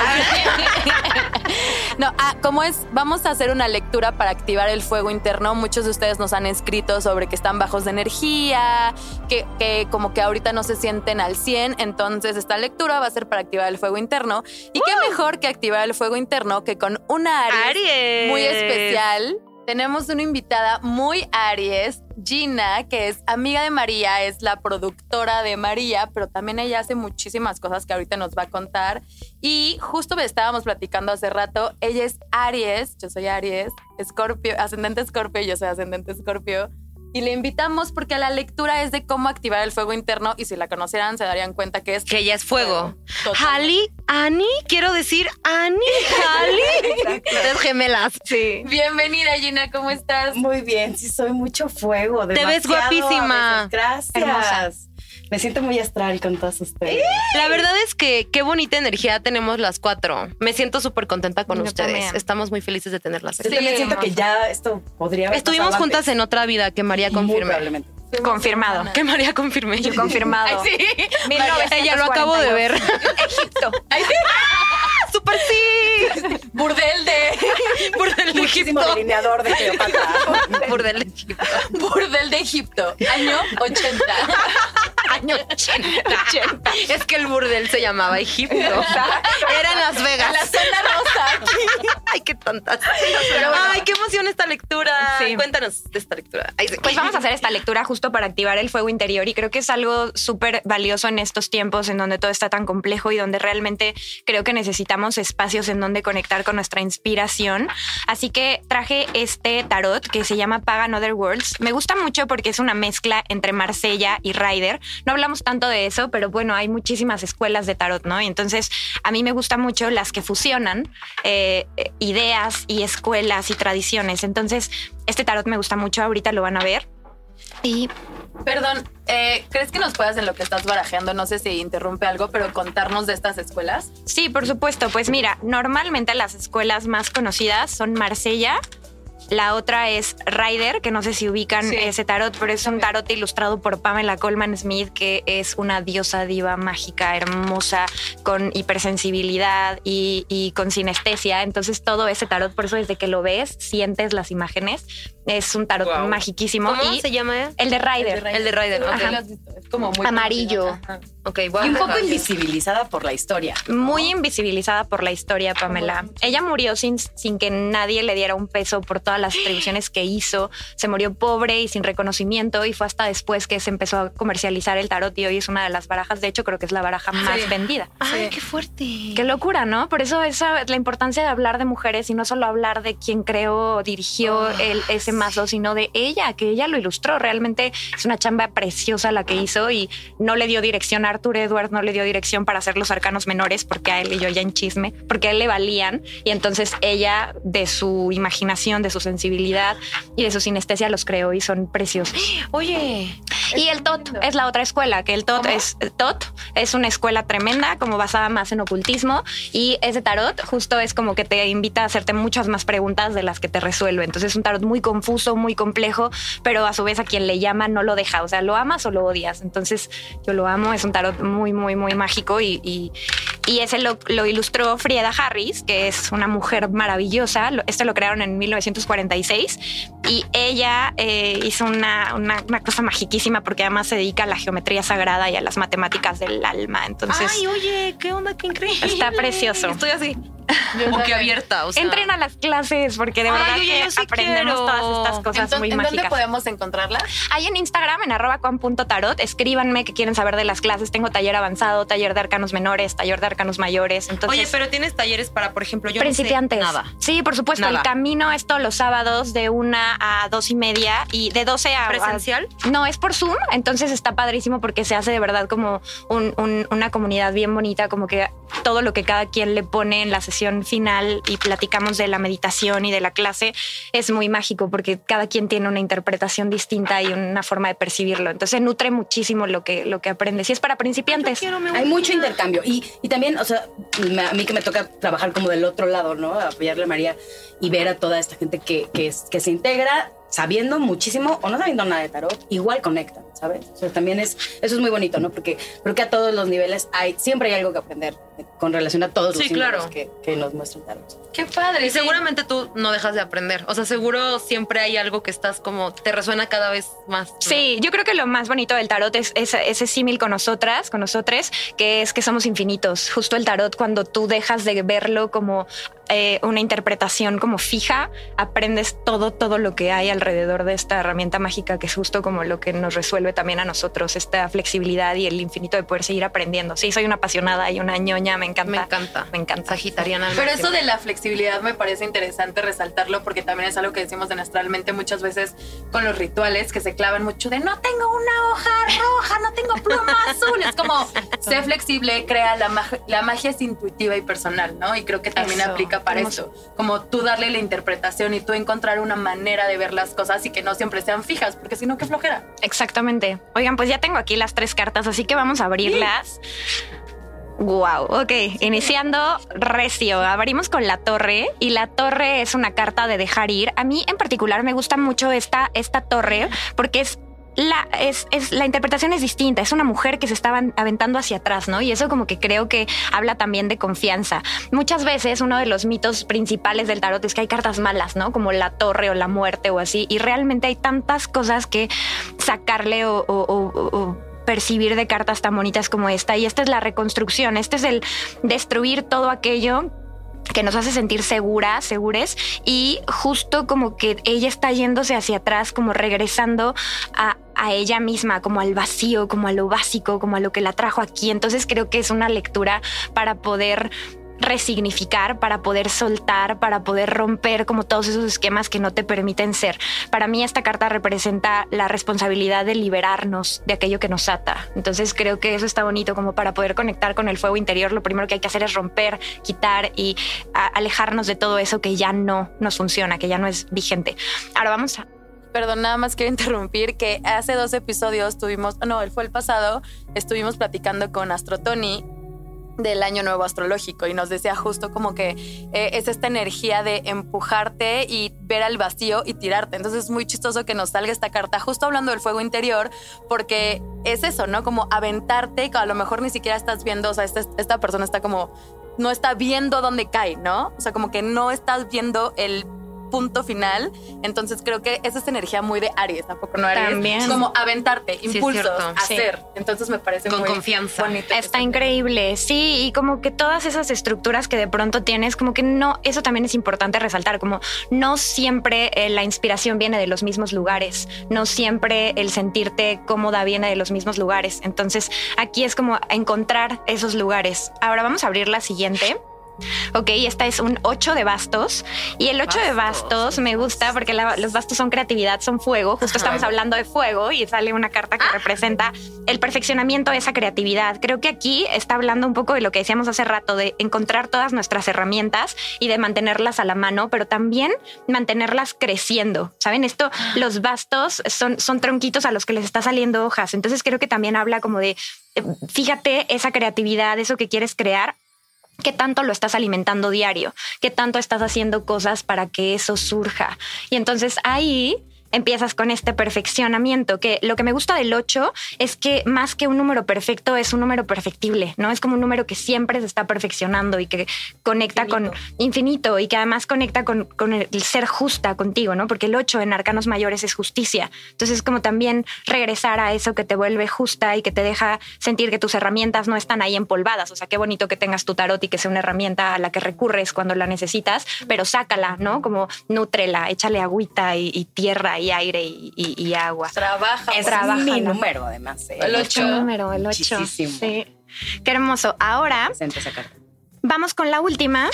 [LAUGHS] no, ah, como es, vamos a hacer una lectura para activar el fuego interno. Muchos de ustedes nos han escrito sobre que están bajos de energía, que, que como que ahorita no se sienten al 100. Entonces esta lectura va a ser para activar el fuego interno. Y qué mejor que activar el fuego interno que con una Aries. muy especial tenemos una invitada muy Aries, Gina, que es amiga de María, es la productora de María, pero también ella hace muchísimas cosas que ahorita nos va a contar. Y justo estábamos platicando hace rato, ella es Aries, yo soy Aries, Escorpio, ascendente Escorpio, yo soy ascendente Escorpio. Y le invitamos porque la lectura es de cómo activar el fuego interno y si la conocieran se darían cuenta que es... Que ella es fuego. Hali, Ani, quiero decir Ani, Hali. Las [LAUGHS] gemelas. Sí. Bienvenida Gina, ¿cómo estás? Muy bien, sí soy mucho fuego. Te ves guapísima. Gracias. Me siento muy astral con todos ustedes. La verdad es que qué bonita energía tenemos las cuatro. Me siento súper contenta con ustedes. Estamos muy felices de tenerlas. Yo también siento que ya esto podría haber Estuvimos juntas en otra vida que María confirme. Confirmado. Que María confirme. Yo confirmado. sí. Ella lo acabo de ver. [LAUGHS] Egipto. ¡Súper sí! [LAUGHS] Burdel de. Burdel de Egipto. delineador de Cleopatra. [LAUGHS] Burdel de Egipto. Burdel de Egipto. Año 80. [LAUGHS] Año 80. Es que el burdel se llamaba Egipto. Era en Las Vegas. La zona rosa. Ay, qué tontas. Ay, emoción esta lectura. Cuéntanos de esta lectura. Pues vamos a hacer [LAUGHS] esta lectura justo para activar el fuego interior y creo que es algo súper valioso en estos tiempos en donde todo está tan complejo y donde realmente creo que necesitamos espacios en donde conectar con nuestra inspiración. Así que traje este tarot que se llama Pagan Other Worlds. Me gusta mucho porque es una mezcla entre Marsella y Ryder. No hablamos tanto de eso, pero bueno, hay muchísimas escuelas de tarot, ¿no? Y entonces a mí me gusta mucho las que fusionan eh, ideas y escuelas y tradiciones. Entonces, este tarot me gusta mucho, ahorita lo van a ver. Y Perdón, eh, ¿crees que nos puedas en lo que estás barajeando? No sé si interrumpe algo, pero contarnos de estas escuelas. Sí, por supuesto. Pues mira, normalmente las escuelas más conocidas son Marsella, la otra es Rider, que no sé si ubican ese tarot, pero es un tarot ilustrado por Pamela Coleman Smith, que es una diosa diva mágica, hermosa, con hipersensibilidad y, con sinestesia. Entonces todo ese tarot, por eso desde que lo ves, sientes las imágenes. Es un tarot magiquísimo. ¿Cómo se llama? El de Rider. El de Rider. Es como muy amarillo. Okay, y un poco invisibilizada por la historia. Muy invisibilizada por la historia, Pamela. Ella murió sin, sin que nadie le diera un peso por todas las atribuciones que hizo. Se murió pobre y sin reconocimiento y fue hasta después que se empezó a comercializar el tarot y hoy es una de las barajas. De hecho, creo que es la baraja más vendida. Ay, qué fuerte. Qué locura, ¿no? Por eso esa la importancia de hablar de mujeres y no solo hablar de quién creó, dirigió ah, el, ese mazo, sino de ella, que ella lo ilustró. Realmente es una chamba preciosa la que hizo y no le dio dirección a Arthur Edward, no le dio dirección para hacer los arcanos menores porque a él y yo ya en chisme, porque a él le valían y entonces ella de su imaginación, de su sensibilidad y de su sinestesia los creó y son preciosos. [GASPS] Oye, y el TOT es la otra escuela, que el TOT es TOT es una escuela tremenda, como basada más en ocultismo y ese tarot justo es como que te invita a hacerte muchas más preguntas de las que te resuelve. Entonces es un tarot muy confuso, muy complejo, pero a su vez a quien le llama no lo deja, o sea, lo amas o lo odias. Entonces yo lo amo, es un tarot muy, muy, muy mágico y, ese lo, ilustró Frieda Harris, que es una mujer maravillosa. Este lo crearon en 1946 y ella eh, hizo una, una, una cosa magiquísima porque además se dedica a la geometría sagrada y a las matemáticas del alma. Entonces. Ay, oye, qué onda, qué increíble. Está precioso. Estoy así. Boque abierta. O sea. Entren a las clases porque de verdad que aprendemos todas estas cosas muy mágicas. ¿En dónde podemos encontrarla? Ahí en Instagram, en arroba tarot. Escríbanme que quieren saber de las clases. Tengo taller avanzado, taller de arcanos menores, taller de arcanos mayores. Entonces, Oye, pero tienes talleres para, por ejemplo, yo principiantes. nada. Sí, por supuesto. El camino es todos los sábados de una a dos y media y de 12 a. ¿Presencial? no, es por Zoom. Entonces está padrísimo porque se hace de verdad como una comunidad bien bonita, como que todo lo que cada quien le pone en la sesión final y platicamos de la meditación y de la clase es muy mágico porque cada quien tiene una interpretación distinta y una forma de percibirlo. Entonces nutre muchísimo lo que, lo que aprendes. Y es para principiantes. Hay mucho intercambio. Y, y también, o sea, a mí que me toca trabajar como del otro lado, ¿no? Apoyarle a María y ver a toda esta gente que, que, que se integra sabiendo muchísimo o no sabiendo nada de tarot, igual conectan, ¿sabes? O sea, también es, eso es muy bonito, ¿no? Porque creo que a todos los niveles hay, siempre hay algo que aprender con relación a todos los claro. que, que, nos muestran tarot. Qué padre. Y seguramente tú no dejas de aprender. O sea, seguro siempre hay algo que estás como, te resuena cada vez más. Sí, yo creo que lo más bonito del tarot es, ese símil con nosotras, con nosotros, que es que somos infinitos. Justo el tarot, cuando tú dejas de verlo como eh, una interpretación como fija, aprendes todo, todo lo que hay alrededor de esta herramienta mágica que es justo como lo que nos resuelve también a nosotros, esta flexibilidad y el infinito de poder seguir aprendiendo. Sí, soy una apasionada y una ñoña, me encanta. Me encanta. Me encanta. Sagitariana. Pero eso de la flexibilidad me parece interesante resaltarlo porque también es algo que decimos de Astralmente muchas veces con los rituales que se clavan mucho de no tengo una hoja roja, no tengo pluma [LAUGHS] azul. Es como, sé flexible, crea la, magia, la magia es intuitiva y personal, ¿no? Y creo que también aplica para eso. Como tú darle la interpretación y tú encontrar una manera de ver las cosas y que no siempre sean fijas, porque si no, qué flojera. Exactamente. Oigan, pues ya tengo aquí las tres cartas, así que vamos a abrirlas. Wow, ok. Iniciando recio. Abrimos con la torre y la torre es una carta de dejar ir. A mí en particular me gusta mucho esta, esta torre porque es la, es, es, la interpretación es distinta. Es una mujer que se estaba aventando hacia atrás, ¿no? Y eso como que creo que habla también de confianza. Muchas veces uno de los mitos principales del tarot es que hay cartas malas, ¿no? Como la torre o la muerte o así. Y realmente hay tantas cosas que sacarle o, o percibir de cartas tan bonitas como esta. Y esta es la reconstrucción. Este es el destruir todo aquello que nos hace sentir seguras, segures y justo como que ella está yéndose hacia atrás, como regresando a, a ella misma, como al vacío, como a lo básico, como a lo que la trajo aquí. Entonces creo que es una lectura para poder resignificar, para poder soltar, para poder romper como todos esos esquemas que no te permiten ser. Para mí esta carta representa la responsabilidad de liberarnos de aquello que nos ata. Entonces creo que eso está bonito como para poder conectar con el fuego interior. Lo primero que hay que hacer es romper, quitar y alejarnos de todo eso que ya no nos funciona, que ya no es vigente. Ahora vamos a perdón, nada más quiero [LAUGHS] interrumpir que hace dos episodios tuvimos, no, él fue el pasado, estuvimos platicando con Astro Tony del año nuevo astrológico y nos decía justo como que eh, es esta energía de empujarte y ver al vacío y tirarte. Entonces es muy chistoso que nos salga esta carta justo hablando del fuego interior porque es eso, ¿no? Como aventarte, que a lo mejor ni siquiera estás viendo, o sea, esta, esta persona está como, no está viendo dónde cae, ¿no? O sea, como que no estás viendo el punto final. Entonces creo que esa es energía muy de Aries, tampoco no Aries. También. Como aventarte, impulsos, hacer. Entonces me parece Con confianza. bonito. Está increíble, sí, y como que todas esas estructuras que de pronto tienes, como que no, eso también es importante resaltar, como no siempre eh, la inspiración viene de los mismos lugares, no siempre el sentirte cómoda viene de los mismos lugares. Entonces aquí es como encontrar esos lugares. Ahora vamos a abrir la siguiente. Ok, esta es un 8 de bastos. Y el 8 de bastos me gusta porque los bastos son creatividad, son fuego. Justo estamos hablando de fuego y sale una carta que ah. representa el perfeccionamiento de esa creatividad. Creo que aquí está hablando un poco de lo que decíamos hace rato, de encontrar todas nuestras herramientas y de mantenerlas a la mano, pero también mantenerlas creciendo. ¿Saben? Esto, los bastos son, son tronquitos a los que les está saliendo hojas. Entonces creo que también habla como de, eh, fíjate esa creatividad, eso que quieres crear, qué tanto lo estás alimentando diario, qué tanto estás haciendo cosas para que eso surja. Y entonces ahí empiezas con este perfeccionamiento, que lo que me gusta del 8 es que más que un número perfecto es un número perfectible, ¿no? Es como un número que siempre se está perfeccionando y que conecta con infinito y que además conecta con, el ser justa contigo, ¿no? Porque el 8 en arcanos mayores es justicia. Entonces es como también regresar a eso que te vuelve justa y que te deja sentir que tus herramientas no están ahí empolvadas. O sea, qué bonito que tengas tu tarot y que sea una herramienta a la que recurres cuando la necesitas, pero sácala, ¿no? Como nútrela, échale agüita y, y tierra y aire y, agua. Trabaja. Es trabaja mi número, además. ¿eh? El 8. número, el 8. Sí. Qué hermoso. Ahora vamos con la última.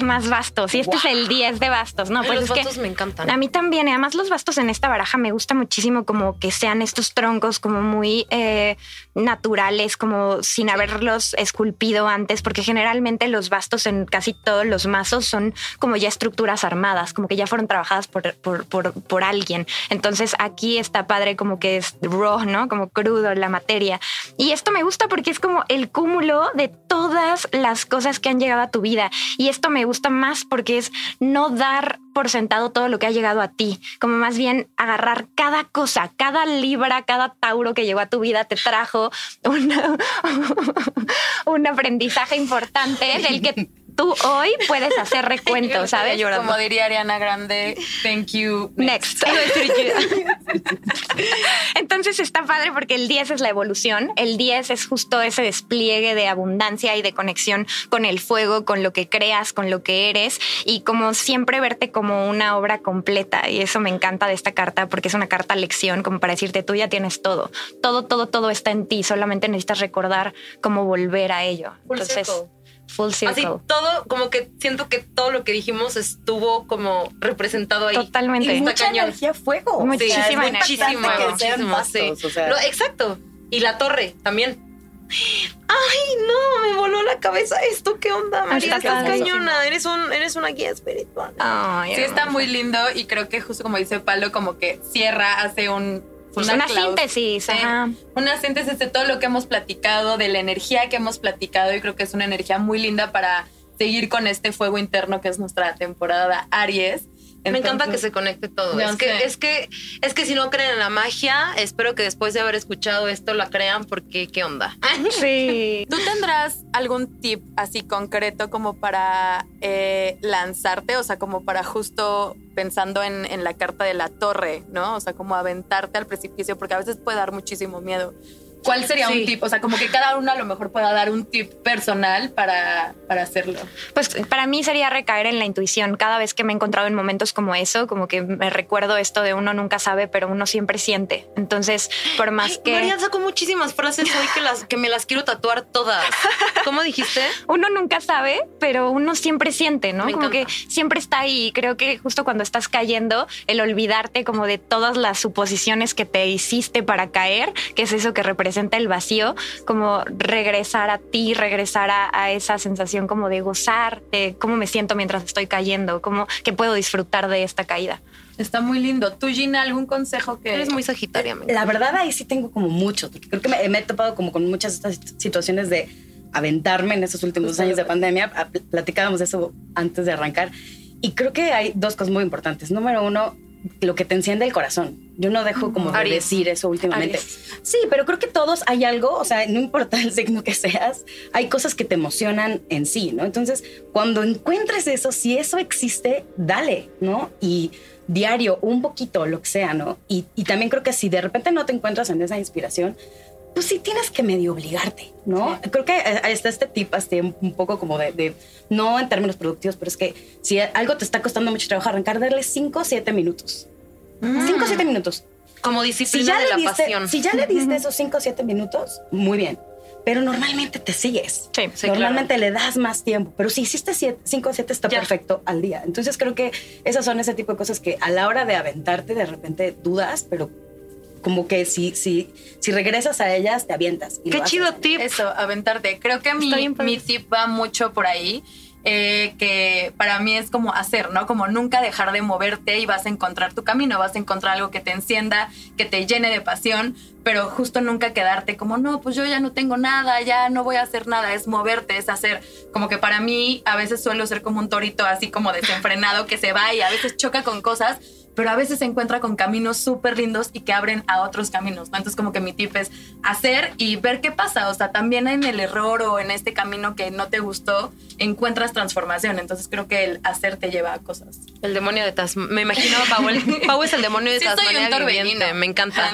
Más bastos. Y este es el 10 de bastos. No, pues los bastos me encantan. A mí también. Además, los bastos en esta baraja me gusta muchísimo como que sean estos troncos como muy eh, naturales, como sin haberlos esculpido antes, porque generalmente los bastos en casi todos los mazos son como ya estructuras armadas, como que ya fueron trabajadas por, por, por, por alguien. Entonces aquí está padre como que es raw, ¿no? Como crudo la materia. Y esto me gusta porque es como el cúmulo de todas las cosas que han llegado a tu vida. Y esto me gusta más porque es no dar por sentado todo lo que ha llegado a ti, como más bien agarrar cada cosa, cada libra, cada tauro que llegó a tu vida te trajo [LAUGHS] [LAUGHS] un aprendizaje importante del que tú hoy puedes hacer [LAUGHS] recuento, ¿sabes? Como diría Ariana Grande, thank you. Next. [LAUGHS] [LAUGHS] Entonces está padre porque el 10 es la evolución, el 10 es justo ese despliegue de abundancia y de conexión con el fuego, con lo que creas, con lo que eres y como siempre verte como una obra completa y eso me encanta de esta carta porque es una carta lección como para decirte tú ya tienes todo, todo, todo, todo está en ti, solamente necesitas recordar cómo volver a ello. Entonces, Full circle. Así todo, como que siento que todo lo que dijimos estuvo como representado ahí. Totalmente. Y mucha energía fuego. Muchísima energía. Muchísima, muchísima, exacto. Y la torre también. Ay, no, me voló la cabeza esto. ¿Qué onda, María? Estás cañona. Eres, un, eres una guía espiritual. sí, está muy lindo y creo que justo como dice Palo, como que cierra, hace un pues una, síntesis. Una síntesis de todo lo que hemos platicado, de la energía que hemos platicado y creo que es una energía muy linda para seguir con este fuego interno que es nuestra temporada Aries. Me encanta que se conecte todo. Es que, es que, es que si no creen en la magia, espero que después de haber escuchado esto la crean porque qué onda. Sí. [LAUGHS] ¿Tú tendrás algún tip así concreto como para eh, lanzarte? O sea, como para justo pensando en, en la carta de la torre, ¿no? O sea, como aventarte al precipicio, porque a veces puede dar muchísimo miedo. ¿Cuál sería un tip? O sea, como que cada uno a lo mejor pueda dar un tip personal para, para hacerlo. Pues para mí sería recaer en la intuición. Cada vez que me he encontrado en momentos como eso, como que me recuerdo esto de uno nunca sabe, pero uno siempre siente. Entonces, por más que... María sacó muchísimas frases hoy que, las, que me las quiero tatuar todas. [LAUGHS] ¿Cómo dijiste? uno nunca sabe, pero uno siempre siente, ¿no? como que siempre está ahí. Creo que justo cuando estás cayendo, el olvidarte como de todas las suposiciones que te hiciste para caer, que es eso que representa representa el vacío, como regresar a ti, regresar a, esa sensación como de gozar, de cómo me siento mientras estoy cayendo, cómo que puedo disfrutar de esta caída. Está muy lindo. ¿Tú, Gina, algún consejo que...? Eres muy sagitaria. La verdad, ahí sí tengo como mucho. Creo que me, he topado como con muchas estas situaciones de aventarme en estos últimos años de pandemia. Platicábamos de eso antes de arrancar. Y creo que hay dos cosas muy importantes. Número uno, lo que te enciende el corazón. Yo no dejo como de decir eso últimamente. Sí, pero creo que todos hay algo, o sea, no importa el signo que seas, hay cosas que te emocionan en sí, ¿no? Entonces, cuando encuentres eso, si eso existe, dale, ¿no? Y diario, un poquito, lo que sea, ¿no? Y, y también creo que si de repente no te encuentras en esa inspiración, pues sí tienes que medio obligarte, ¿no? Creo que eh, está este tip este, un poco como de, no en términos productivos, pero es que si algo te está costando mucho trabajo arrancar, darle 5 o 7 minutos. 5 o 7 minutos. Como disciplina de la pasión. Si ya le diste esos 5 o 7 minutos, muy bien. Pero normalmente te sigues. Sí, normalmente le das más tiempo. Pero si hiciste 5 o 7 está perfecto al día. Entonces creo que esas son ese tipo de cosas que a la hora de aventarte de repente dudas, pero como que si, si, si regresas a ellas, te avientas. Qué chido tip. Eso, aventarte. Creo que mi, mi tip va mucho por ahí. Eh, que para mí es como hacer, ¿no? Como nunca dejar de moverte y vas a encontrar tu camino, vas a encontrar algo que te encienda, que te llene de pasión, pero justo nunca quedarte como, no, pues yo ya no tengo nada, ya no voy a hacer nada, es moverte, es hacer, como que para mí a veces suelo ser como un torito así como desenfrenado que se va y a veces choca con cosas, pero a veces se encuentra con caminos súper lindos y que abren a otros caminos, ¿no? Entonces como que mi tip es hacer y ver qué pasa, o sea, también en el error o en este camino que no te gustó, encuentras transformación, entonces creo que el hacer te lleva a cosas. El demonio de Tasmania, me imagino Pau, Pau es el demonio de sí, Tasmania me encanta.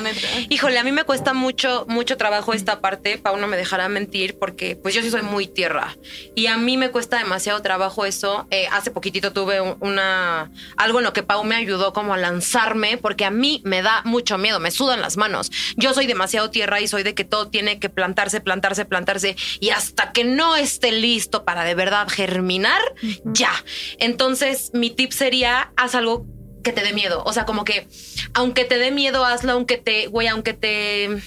Híjole, a mí me cuesta mucho, mucho trabajo esta parte, Pau no me dejará mentir porque pues yo sí soy muy tierra y a mí me cuesta demasiado trabajo eso. Eh, hace poquitito tuve una, algo en lo que Pau me ayudó como a lanzarme porque a mí me da mucho miedo, me sudan las manos. Yo soy demasiado tierra y soy de que todo tiene que plantarse, plantarse, plantarse y hasta que no esté listo para de verdad germinar, ya. Entonces, mi tip sería, haz algo que te dé miedo. O sea, como que aunque te dé miedo, hazlo, aunque te, güey, aunque te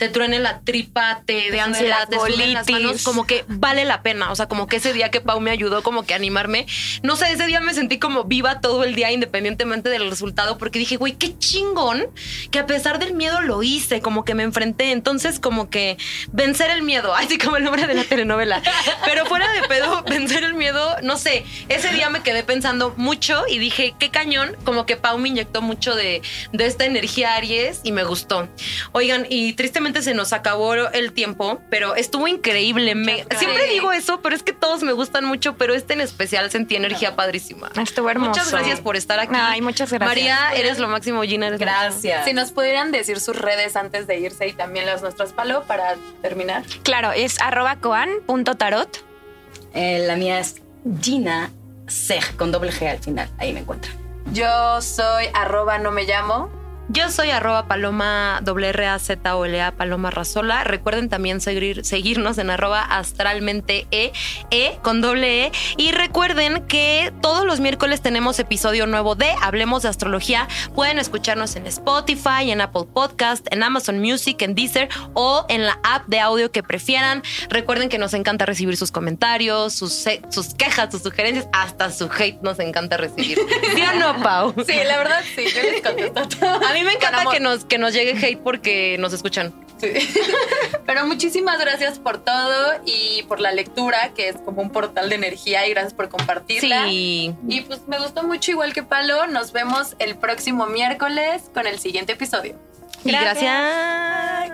te truene la tripa, te dé ansiedad, te suelen las manos, como que vale la pena. O sea, como que ese día que Pau me ayudó como que a animarme, no sé, ese día me sentí como viva todo el día independientemente del resultado porque dije, güey, qué chingón que a pesar del miedo lo hice, como que me enfrenté. Entonces, como que vencer el miedo, [LAUGHS] así como el nombre de la telenovela. Pero fuera de pedo, [LAUGHS] vencer el miedo, no sé, ese día me quedé pensando mucho y dije, qué cañón, como que Pau me inyectó mucho de, de esta energía Aries y me gustó. Oigan, y tristemente se nos acabó el tiempo, pero estuvo increíble. siempre digo eso, pero es que todos me gustan mucho, pero este en especial sentí energía padrísima. Estuvo hermoso. Muchas gracias por estar aquí. Ay, muchas gracias. María, eres lo máximo, Gina. gracias. Si nos pudieran decir sus redes antes de irse y también las nuestras, Palo, para terminar. Claro, es arroba coan.tarot. Eh, la mía es Gina Seg, con doble G al final. Ahí me encuentran. Yo soy arroba no me llamo yo soy arroba paloma W-R-A-Z-O-L-A paloma razola. Recuerden también seguir, seguirnos en arroba astralmente e, e con doble E. Y recuerden que todos los miércoles tenemos episodio nuevo de Hablemos de Astrología. Pueden escucharnos en Spotify, en Apple Podcast, en Amazon Music, en Deezer o en la app de audio que prefieran. Recuerden que nos encanta recibir sus comentarios, sus, sus quejas, sus sugerencias, hasta su hate nos encanta recibir. ¿Sí o no, Pau? Sí, la verdad sí, yo les contesto todo. Mí me encanta que nos, que nos llegue hate porque nos escuchan. Sí. [LAUGHS] Pero muchísimas gracias por todo y por la lectura, que es como un portal de energía y gracias por compartirla. Sí. Y pues me gustó mucho igual que Palo. Nos vemos el próximo miércoles con el siguiente episodio. gracias.